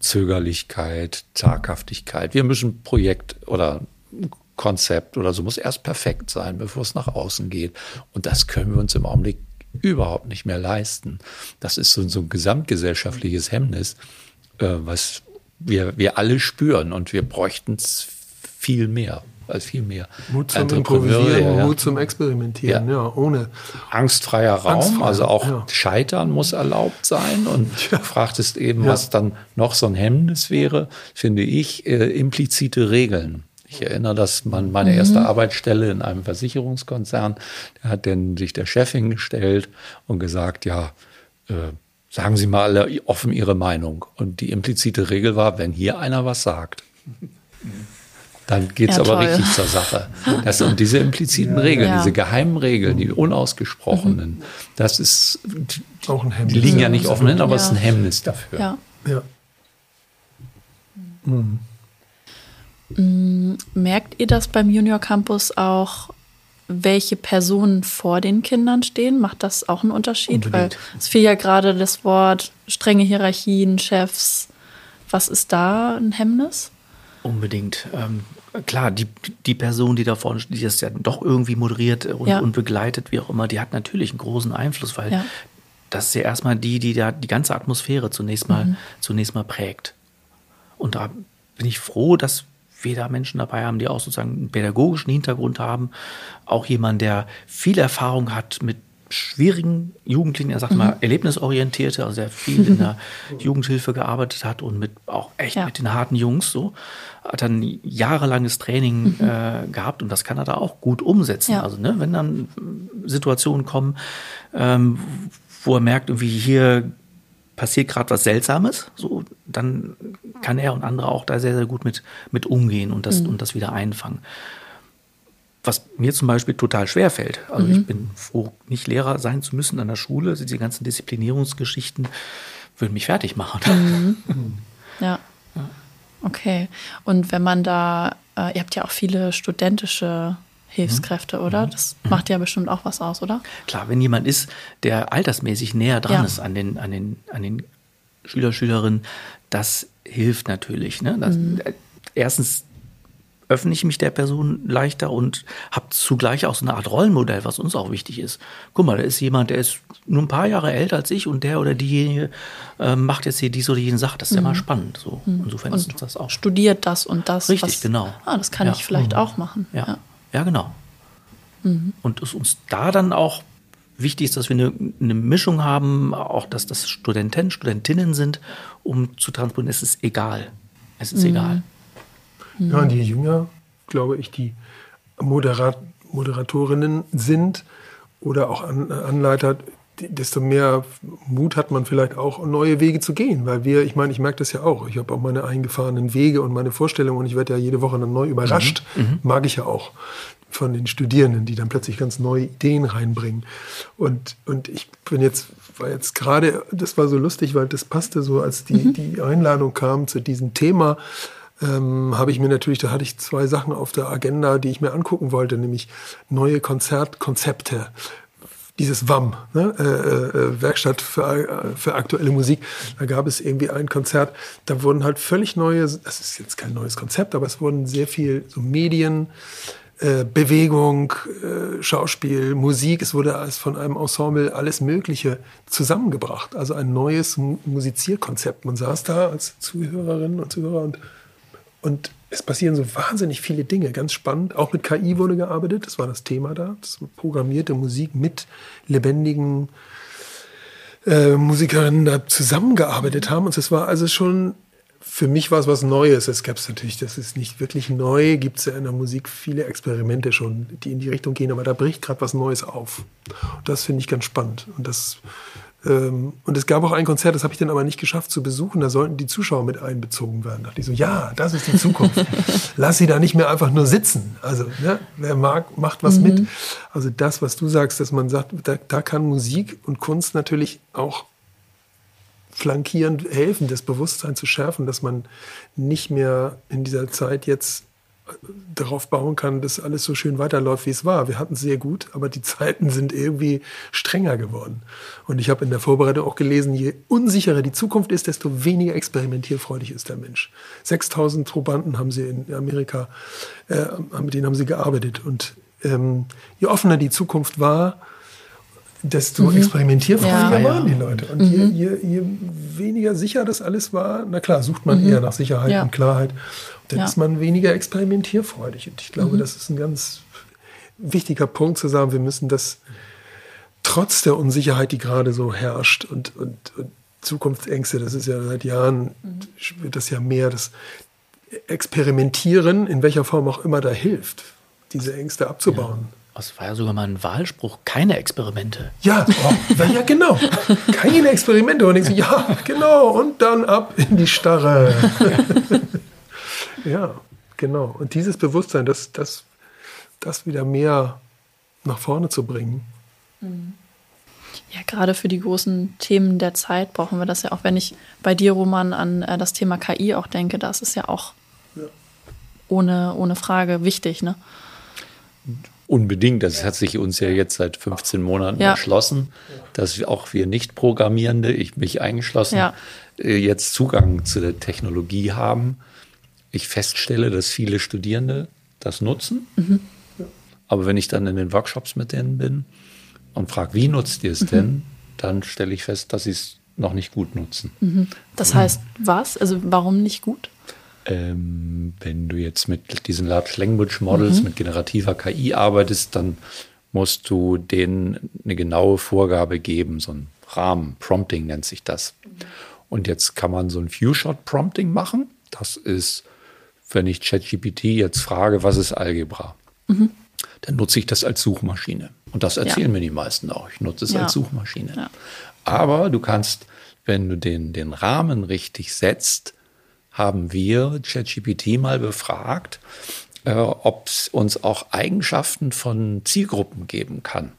Zögerlichkeit, Zaghaftigkeit. Wir müssen Projekt oder Konzept oder so muss erst perfekt sein, bevor es nach außen geht. Und das können wir uns im Augenblick überhaupt nicht mehr leisten. Das ist so, so ein gesamtgesellschaftliches Hemmnis, äh, was wir, wir alle spüren und wir bräuchten es viel mehr. Als viel mehr Mut zum Improvisieren, ja. Mut zum Experimentieren, ja, ja ohne angstfreier Raum, Angstfrei, also auch ja. Scheitern muss erlaubt sein. Und ja. fragtest eben, was dann noch so ein Hemmnis wäre, finde ich, äh, implizite Regeln. Ich erinnere, dass man meine mhm. erste Arbeitsstelle in einem Versicherungskonzern, da hat denn sich der Chef hingestellt und gesagt, ja, äh, sagen Sie mal alle offen Ihre Meinung. Und die implizite Regel war, wenn hier einer was sagt, dann geht es ja, aber toll. richtig zur Sache. Das sind diese impliziten Regeln, ja. diese geheimen Regeln, die unausgesprochenen, mhm. das ist, die, auch ein Hemmnis. die liegen ja nicht offen hin, aber es ist ein Hemmnis dafür. Ja. ja. Mhm. Merkt ihr das beim Junior Campus auch, welche Personen vor den Kindern stehen? Macht das auch einen Unterschied? Unbedingt. Weil es fiel ja gerade das Wort strenge Hierarchien, Chefs. Was ist da ein Hemmnis? Unbedingt. Ähm, klar, die, die Person, die da vorne die das ja doch irgendwie moderiert und, ja. und begleitet, wie auch immer, die hat natürlich einen großen Einfluss, weil ja. das ist ja erstmal die, die da die ganze Atmosphäre zunächst mal, mhm. zunächst mal prägt. Und da bin ich froh, dass wir da Menschen dabei haben, die auch sozusagen einen pädagogischen Hintergrund haben. Auch jemand, der viel Erfahrung hat mit schwierigen Jugendlichen, er sagt mhm. mal erlebnisorientierte, also der viel in der Jugendhilfe gearbeitet hat und mit auch echt ja. mit den harten Jungs so, hat dann jahrelanges Training mhm. äh, gehabt und das kann er da auch gut umsetzen. Ja. Also ne, wenn dann Situationen kommen, ähm, wo er merkt, irgendwie hier passiert gerade was Seltsames, so, dann kann er und andere auch da sehr, sehr gut mit, mit umgehen und das, mhm. und das wieder einfangen. Was mir zum Beispiel total schwer fällt. Also mhm. ich bin froh, nicht Lehrer sein zu müssen an der Schule. Diese ganzen Disziplinierungsgeschichten würden mich fertig machen. Mhm. ja. ja. Okay. Und wenn man da, äh, ihr habt ja auch viele studentische Hilfskräfte, mhm. oder? Mhm. Das mhm. macht ja bestimmt auch was aus, oder? Klar, wenn jemand ist, der altersmäßig näher dran ja. ist an den, an den, an den Schüler, Schülerinnen, das hilft natürlich. Ne? Das, mhm. Äh, erstens öffne ich mich der Person leichter und habe zugleich auch so eine Art Rollenmodell, was uns auch wichtig ist. Guck mal, da ist jemand, der ist nur ein paar Jahre älter als ich und der oder diejenige äh, macht jetzt hier dies oder jene Sache. Das ist mhm. ja mal mhm. spannend. So. Mhm. Insofern und ist uns das auch. Studiert das und das. Richtig, was, genau. Ah, das kann ja. ich vielleicht mhm. auch machen. Ja. ja. Ja, genau. Mhm. Und es uns da dann auch wichtig ist, dass wir eine, eine, Mischung haben, auch dass das Studenten, Studentinnen sind, um zu transportieren. Es ist egal. Es ist mhm. Ja, und je jünger, glaube ich, die Moderat Moderatorinnen sind oder auch An Anleiter, desto mehr Mut hat man vielleicht auch, neue Wege zu gehen. Weil wir, ich meine, ich merke das ja auch. Ich habe auch meine eingefahrenen Wege und meine Vorstellungen und ich werde ja jede Woche dann neu überrascht. Mhm. mhm. Mag ich ja auch von den Studierenden, die dann plötzlich ganz neue Ideen reinbringen. Und, und ich bin jetzt, war jetzt gerade, das war so lustig, weil das passte so, als die, mhm. die Einladung kam zu diesem Thema, ähm, habe ich mir natürlich, da hatte ich zwei Sachen auf der Agenda, die ich mir angucken wollte, nämlich neue Konzertkonzepte dieses WAM, ne? äh, äh, Werkstatt für, äh, für aktuelle Musik. Da gab es irgendwie ein Konzert, da wurden halt völlig neue, das ist jetzt kein neues Konzept, aber es wurden sehr viel so Medien, äh, Bewegung, äh, Schauspiel, Musik, es wurde alles von einem Ensemble alles Mögliche zusammengebracht. Also ein neues Musizierkonzept. Man saß da als Zuhörerinnen und Zuhörer und, und es passieren so wahnsinnig viele Dinge, ganz spannend. Auch mit KI wurde gearbeitet, das war das Thema da. Das programmierte Musik mit lebendigen äh, Musikerinnen da zusammengearbeitet haben. Und es war also schon, für mich war es was Neues. Es gab es natürlich, das ist nicht wirklich neu, gibt es ja in der Musik viele Experimente schon, die in die Richtung gehen, aber da bricht gerade was Neues auf. Und das finde ich ganz spannend. Und das und es gab auch ein Konzert, das habe ich dann aber nicht geschafft zu besuchen. Da sollten die Zuschauer mit einbezogen werden. Da dachte ich so, ja, das ist die Zukunft. Lass sie da nicht mehr einfach nur sitzen. Also, ne, wer mag, macht was mhm. mit. Also das, was du sagst, dass man sagt, da, da kann Musik und Kunst natürlich auch flankierend helfen, das Bewusstsein zu schärfen, dass man nicht mehr in dieser Zeit jetzt darauf bauen kann, dass alles so schön weiterläuft, wie es war. Wir hatten es sehr gut, aber die Zeiten sind irgendwie strenger geworden. Und ich habe in der Vorbereitung auch gelesen, je unsicherer die Zukunft ist, desto weniger experimentierfreudig ist der Mensch. 6000 Probanden haben sie in Amerika, äh, mit denen haben sie gearbeitet. Und ähm, je offener die Zukunft war, desto mhm. experimentierfreudiger ja. waren die Leute. Und mhm. je, je, je, weniger sicher das alles war, na klar, sucht man mhm. eher nach Sicherheit ja. und Klarheit. Dann ja. ist man weniger experimentierfreudig. Und ich glaube, mhm. das ist ein ganz wichtiger Punkt zu sagen, wir müssen das trotz der Unsicherheit, die gerade so herrscht und, und, und Zukunftsängste, das ist ja seit Jahren, mhm. wird das ja mehr, das Experimentieren, in welcher Form auch immer da hilft, diese Ängste abzubauen. Das war ja sogar mal ein Wahlspruch, keine Experimente. Ja, oh, ja genau, keine Experimente. Und ich so, ja, genau, und dann ab in die Starre. ja, genau. Und dieses Bewusstsein, das, das, das wieder mehr nach vorne zu bringen. Ja, gerade für die großen Themen der Zeit brauchen wir das ja auch. Wenn ich bei dir, Roman, an äh, das Thema KI auch denke, das ist ja auch ja. Ohne, ohne Frage wichtig, ne? Unbedingt. Das hat sich uns ja jetzt seit 15 Monaten ja. erschlossen, dass auch wir Nicht-Programmierende, ich mich eingeschlossen, ja. Äh, jetzt Zugang zu der Technologie haben. Ich feststelle, dass viele Studierende das nutzen. Mhm. Aber wenn ich dann in den Workshops mit denen bin und frage, wie nutzt ihr es mhm. denn, dann stelle ich fest, dass sie es noch nicht gut nutzen. Mhm. Das heißt, was? Also warum nicht gut? Ähm, wenn du jetzt mit diesen Large Language Models, mhm. mit generativer KI arbeitest, dann musst du denen eine genaue Vorgabe geben, so ein Rahmen, Prompting nennt sich das. Und jetzt kann man so ein Few-Shot-Prompting machen. Das ist, wenn ich ChatGPT jetzt frage, was ist Algebra? Mhm. Dann nutze ich das als Suchmaschine. Und das erzählen ja. mir die meisten auch. Ich nutze es ja. als Suchmaschine. Ja. Aber du kannst, wenn du den, den Rahmen richtig setzt, haben wir ChatGPT mal befragt, äh, ob es uns auch Eigenschaften von Zielgruppen geben kann.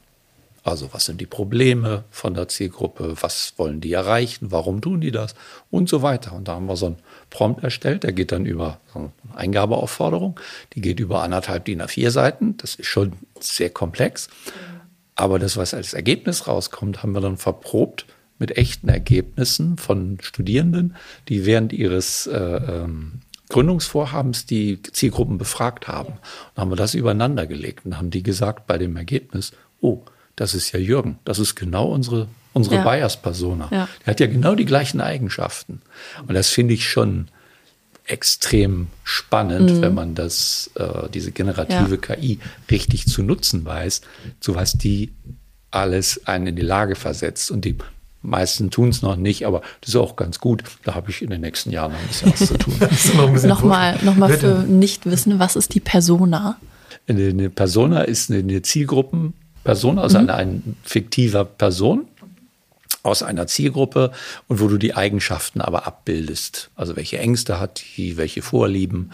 Also was sind die Probleme von der Zielgruppe, was wollen die erreichen, warum tun die das und so weiter. Und da haben wir so einen Prompt erstellt, der geht dann über so eine Eingabeaufforderung, die geht über anderthalb DIN A4 Seiten, das ist schon sehr komplex. Aber das, was als Ergebnis rauskommt, haben wir dann verprobt mit echten Ergebnissen von Studierenden, die während ihres äh, ähm, Gründungsvorhabens die Zielgruppen befragt haben. Und haben wir das übereinander gelegt und haben die gesagt bei dem Ergebnis, oh, das ist ja Jürgen, das ist genau unsere, unsere ja. Bias-Persona. Ja. Der hat ja genau die gleichen Eigenschaften. Und das finde ich schon extrem spannend, mhm. wenn man das, äh, diese generative ja. KI richtig zu nutzen weiß, zu was die alles einen in die Lage versetzt. Und die meisten tun es noch nicht, aber das ist auch ganz gut. Da habe ich in den nächsten Jahren noch ein bisschen was zu tun. nochmal noch mal für Nichtwissen, was ist die Persona? Eine Persona ist eine Zielgruppenperson, also mhm. eine, eine fiktiver Person aus einer Zielgruppe und wo du die Eigenschaften aber abbildest. Also welche Ängste hat die, welche Vorlieben,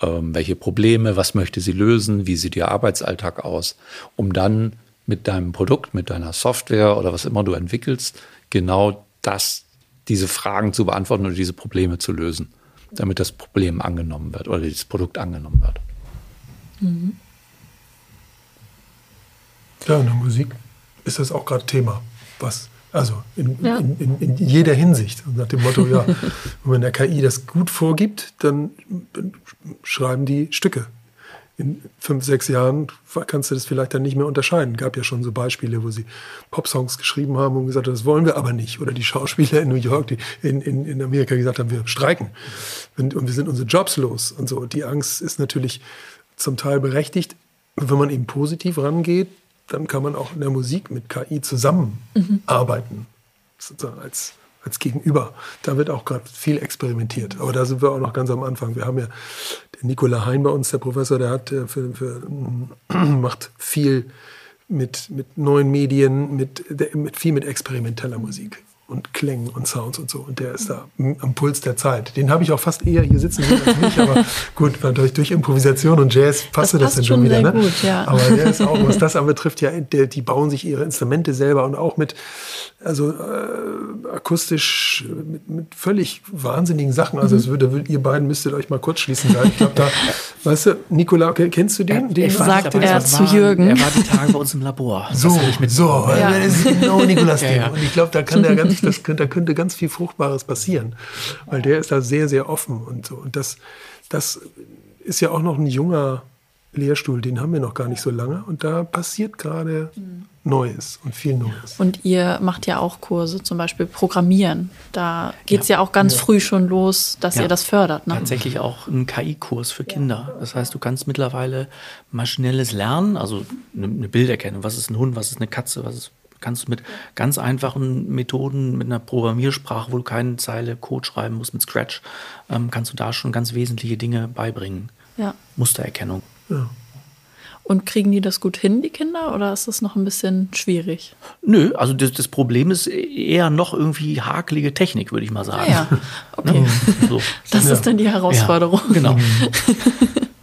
ähm, welche Probleme, was möchte sie lösen, wie sieht ihr Arbeitsalltag aus, um dann mit deinem Produkt, mit deiner Software oder was immer du entwickelst, genau das, diese Fragen zu beantworten oder diese Probleme zu lösen, damit das Problem angenommen wird oder das Produkt angenommen wird. Mhm. Ja, in der Musik ist das auch gerade Thema. Was, also in, ja. in, in, in, jeder Hinsicht. Nach dem Motto, ja, wenn der KI das gut vorgibt, dann schreiben die Stücke in fünf, sechs Jahren kannst du das vielleicht dann nicht mehr unterscheiden. Gab ja schon so Beispiele, wo sie Popsongs geschrieben haben und gesagt haben, das wollen wir aber nicht. Oder die Schauspieler in New York, die in, in, in Amerika gesagt haben, wir streiken und, und wir sind unsere Jobs los und so. Die Angst ist natürlich zum Teil berechtigt. Wenn man eben positiv rangeht, dann kann man auch in der Musik mit KI zusammenarbeiten. Mhm. Sozusagen als als Gegenüber. Da wird auch gerade viel experimentiert. Aber da sind wir auch noch ganz am Anfang. Wir haben ja den Nikola Hein bei uns, der Professor, der hat äh, für, für, macht viel mit, mit neuen Medien, mit, mit viel mit experimenteller Musik und Klängen und Sounds und so. Und der ist da am Puls der Zeit. Den habe ich auch fast eher hier sitzen als mich, aber gut, durch, durch Improvisation und Jazz passte das, das dann schon wieder. Ne? Gut, ja. Aber der ist auch, was das anbetrifft, ja, der, die bauen sich ihre Instrumente selber und auch mit, also äh, akustisch, mit, mit völlig wahnsinnigen Sachen. Also, es würde, ihr beiden müsstet euch mal kurz schließen. Ich glaube, da, weißt du, Nikola, kennst du den? den ich sagt er zu Jürgen. Er war die Tage bei uns im Labor. So, so, ja. das ist genau Nikolas Ding. Und ich glaube, da kann der ganz das könnte, da könnte ganz viel Fruchtbares passieren, weil der ist da sehr, sehr offen und so. Und das, das ist ja auch noch ein junger, Lehrstuhl, den haben wir noch gar nicht so lange und da passiert gerade Neues und viel Neues. Und ihr macht ja auch Kurse, zum Beispiel Programmieren. Da geht es ja. ja. auch ganz ja. früh schon los, dass ja. ihr das fördert. Ne? Tatsächlich auch ein KI-Kurs für Kinder. Das heißt, du kannst mittlerweile maschinelles Lernen, also eine Bilderkennung, was ist ein Hund, was ist eine Katze, was ist kannst du mit ganz einfachen Methoden, mit einer Programmiersprache, wo du keine Zeile Code schreiben musst, mit Scratch, ähm, kannst du da schon ganz wesentliche Dinge beibringen. Ja. Mustererkennung. Ja. Und kriegen die das gut hin, die Kinder, oder ist das noch ein bisschen schwierig? Nö, also das, das Problem ist eher noch irgendwie hakelige Technik, würde ich mal sagen. Ah, ja, okay. Ne? So. Das ja. ist dann die Herausforderung. Ja, genau.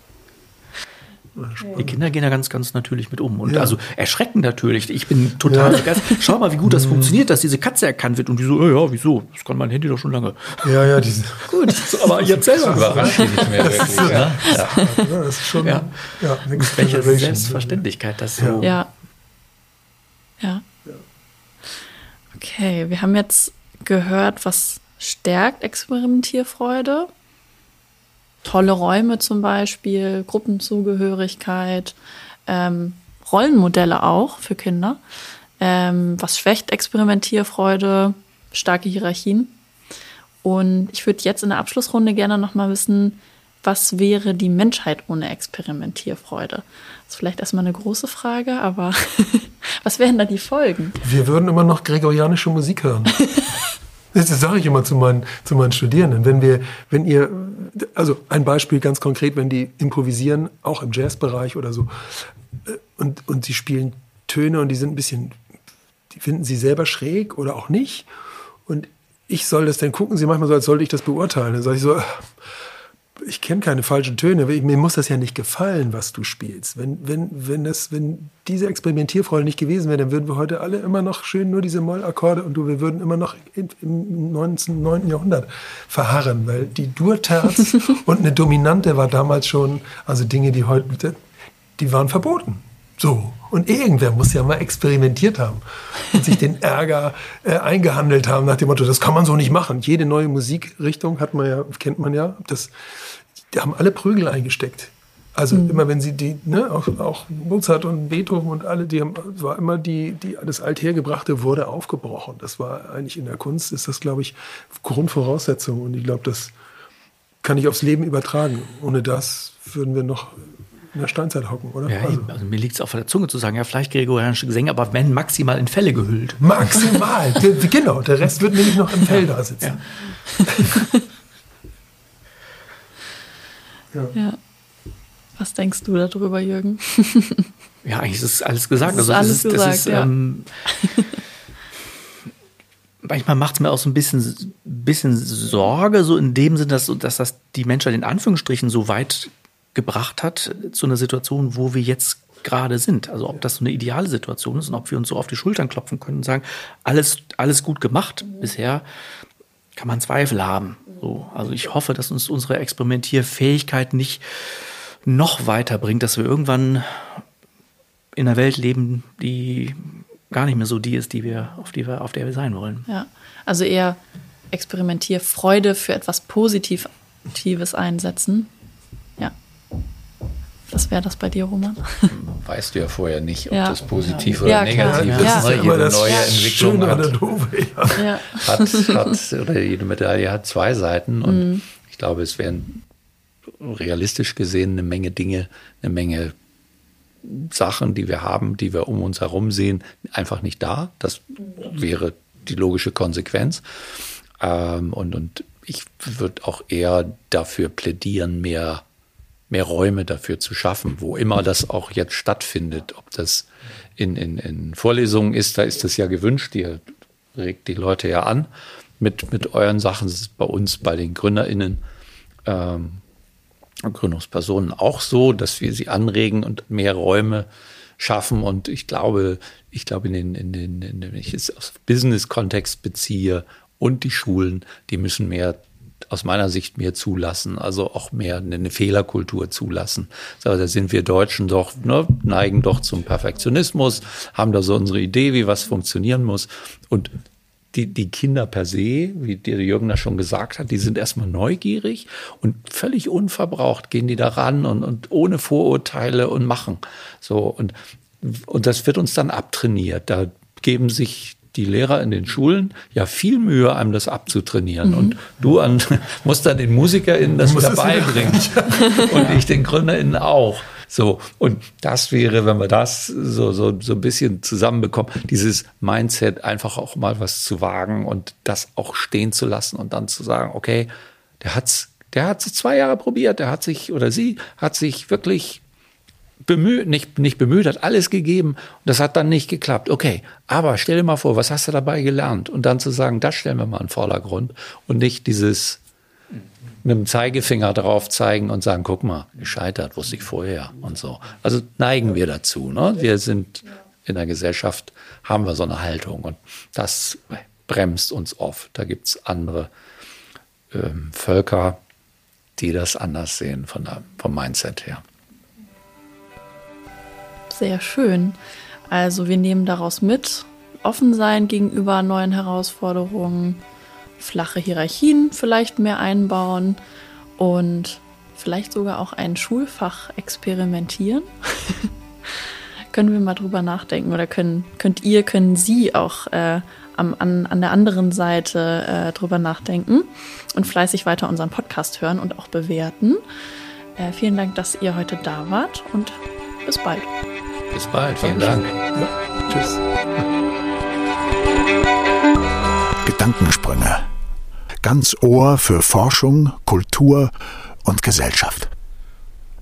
Die Kinder gehen da ganz, ganz natürlich mit um. Und ja. also erschrecken natürlich. Ich bin total ja. begeistert. Schau mal, wie gut das mhm. funktioniert, dass diese Katze erkannt wird. Und die so, ja, ja, wieso? Das kann mein Handy doch schon lange. Ja, ja, diese. gut. So, aber jetzt selber überrascht nicht mehr wirklich. Ne? Ja. ja. das ist schon. Ja. Ja, Welche Selbstverständlichkeit das so. Ja. ja. Okay, wir haben jetzt gehört, was stärkt Experimentierfreude tolle Räume zum Beispiel, Gruppenzugehörigkeit, ähm, Rollenmodelle auch für Kinder. Ähm, was schwächt Experimentierfreude, starke Hierarchien. Und ich würde jetzt in der Abschlussrunde gerne nochmal wissen, was wäre die Menschheit ohne Experimentierfreude? Das ist vielleicht erstmal eine große Frage, aber was wären da die Folgen? Wir würden immer noch gregorianische Musik hören. Das sage ich immer zu meinen, zu meinen Studierenden. Wenn wir, wenn ihr, also ein Beispiel ganz konkret, wenn die improvisieren, auch im Jazzbereich oder so, äh, und, und sie spielen Töne und die sind ein bisschen, die finden sie selber schräg oder auch nicht. Und ich soll das dann gucken, sie manchmal so, als sollte ich das beurteilen. Dann sage ich so, ich kenne keine falschen Töne. Mir muss das ja nicht gefallen, was du spielst. Wenn, wenn, wenn, das, wenn diese Experimentierfreude nicht gewesen wäre, dann würden wir heute alle immer noch schön nur diese Mollakkorde und du, wir würden immer noch im 19, 9. Jahrhundert verharren, weil die Durterz und eine Dominante war damals schon, also Dinge, die heute, die waren verboten. So. Und irgendwer muss ja mal experimentiert haben und sich den Ärger äh, eingehandelt haben nach dem Motto, das kann man so nicht machen. Jede neue Musikrichtung hat man ja, kennt man ja, das, die haben alle Prügel eingesteckt. Also mhm. immer wenn sie die, ne, auch, auch, Mozart und Beethoven und alle, die haben, war immer die, die, das Althergebrachte wurde aufgebrochen. Das war eigentlich in der Kunst, ist das, glaube ich, Grundvoraussetzung. Und ich glaube, das kann ich aufs Leben übertragen. Ohne das würden wir noch in der Steinzeit hocken, oder? Ja, also, also mir liegt es auf der Zunge zu sagen, ja, vielleicht gregorianische Gesänge, aber wenn maximal in Felle gehüllt. Maximal, genau. Der Rest wird nämlich noch im Fell da sitzen. Ja. ja. ja. Was denkst du darüber, Jürgen? ja, eigentlich ist alles gesagt. Das ist also, alles ist, gesagt, ist, ja. Ähm, manchmal macht es mir auch so ein bisschen, bisschen Sorge, so in dem Sinne, dass, dass das die Menschheit in Anführungsstrichen so weit gebracht hat zu einer Situation, wo wir jetzt gerade sind. Also ob das so eine ideale Situation ist und ob wir uns so auf die Schultern klopfen können und sagen, alles, alles gut gemacht bisher, kann man Zweifel haben. So, also ich hoffe, dass uns unsere Experimentierfähigkeit nicht noch weiter bringt, dass wir irgendwann in einer Welt leben, die gar nicht mehr so die ist, die wir, auf, die wir, auf der wir sein wollen. Ja, also eher Experimentierfreude für etwas Positives einsetzen was wäre das bei dir, Roman? Weißt du ja vorher nicht, ob ja. das positiv ja. oder ja, negativ ist. Das ist jede neue Entwicklung hat, Dove, hat, hat, oder jede Medaille hat zwei Seiten. Und mhm. ich glaube, es wären realistisch gesehen eine Menge Dinge, eine Menge Sachen, die wir haben, die wir um uns herum sehen, einfach nicht da. Das wäre die logische Konsequenz. Ähm, und, und ich würde auch eher dafür plädieren, mehr mehr Räume dafür zu schaffen, wo immer das auch jetzt stattfindet. Ob das in, in, in Vorlesungen ist, da ist das ja gewünscht, ihr regt die Leute ja an mit, mit euren Sachen. Das ist bei uns, bei den GründerInnen, ähm, Gründungspersonen auch so, dass wir sie anregen und mehr Räume schaffen. Und ich glaube, ich glaube, in den, in den, in den wenn ich es aus Business-Kontext beziehe und die Schulen, die müssen mehr aus meiner Sicht mehr zulassen, also auch mehr eine Fehlerkultur zulassen. So, da sind wir Deutschen doch, ne, neigen doch zum Perfektionismus, haben da so unsere Idee, wie was funktionieren muss. Und die, die Kinder per se, wie der Jürgen das schon gesagt hat, die sind erstmal neugierig und völlig unverbraucht gehen die da ran und, und ohne Vorurteile und machen. So, und, und das wird uns dann abtrainiert. Da geben sich die Lehrer in den Schulen ja viel Mühe, einem das abzutrainieren. Mhm. Und du an, musst dann den MusikerInnen das wieder beibringen. und ich den GründerInnen auch. So, und das wäre, wenn wir das so, so, so ein bisschen zusammenbekommen, dieses Mindset, einfach auch mal was zu wagen und das auch stehen zu lassen und dann zu sagen, okay, der hat's, der hat es zwei Jahre probiert, der hat sich oder sie hat sich wirklich bemüht, nicht, nicht bemüht, hat alles gegeben und das hat dann nicht geklappt. Okay, aber stell dir mal vor, was hast du dabei gelernt? Und dann zu sagen, das stellen wir mal in den Vordergrund und nicht dieses, mit dem Zeigefinger drauf zeigen und sagen, guck mal, gescheitert, wusste ich vorher und so. Also neigen wir dazu. Ne? Wir sind in der Gesellschaft, haben wir so eine Haltung und das bremst uns oft. Da gibt es andere ähm, Völker, die das anders sehen von der, vom Mindset her. Sehr schön. Also wir nehmen daraus mit, offen sein gegenüber neuen Herausforderungen, flache Hierarchien vielleicht mehr einbauen und vielleicht sogar auch ein Schulfach experimentieren. können wir mal drüber nachdenken oder können, könnt ihr, können Sie auch äh, am, an, an der anderen Seite äh, drüber nachdenken und fleißig weiter unseren Podcast hören und auch bewerten. Äh, vielen Dank, dass ihr heute da wart und bis bald. Bis bald, vielen Dank. Ja, tschüss. Gedankensprünge. Ganz Ohr für Forschung, Kultur und Gesellschaft.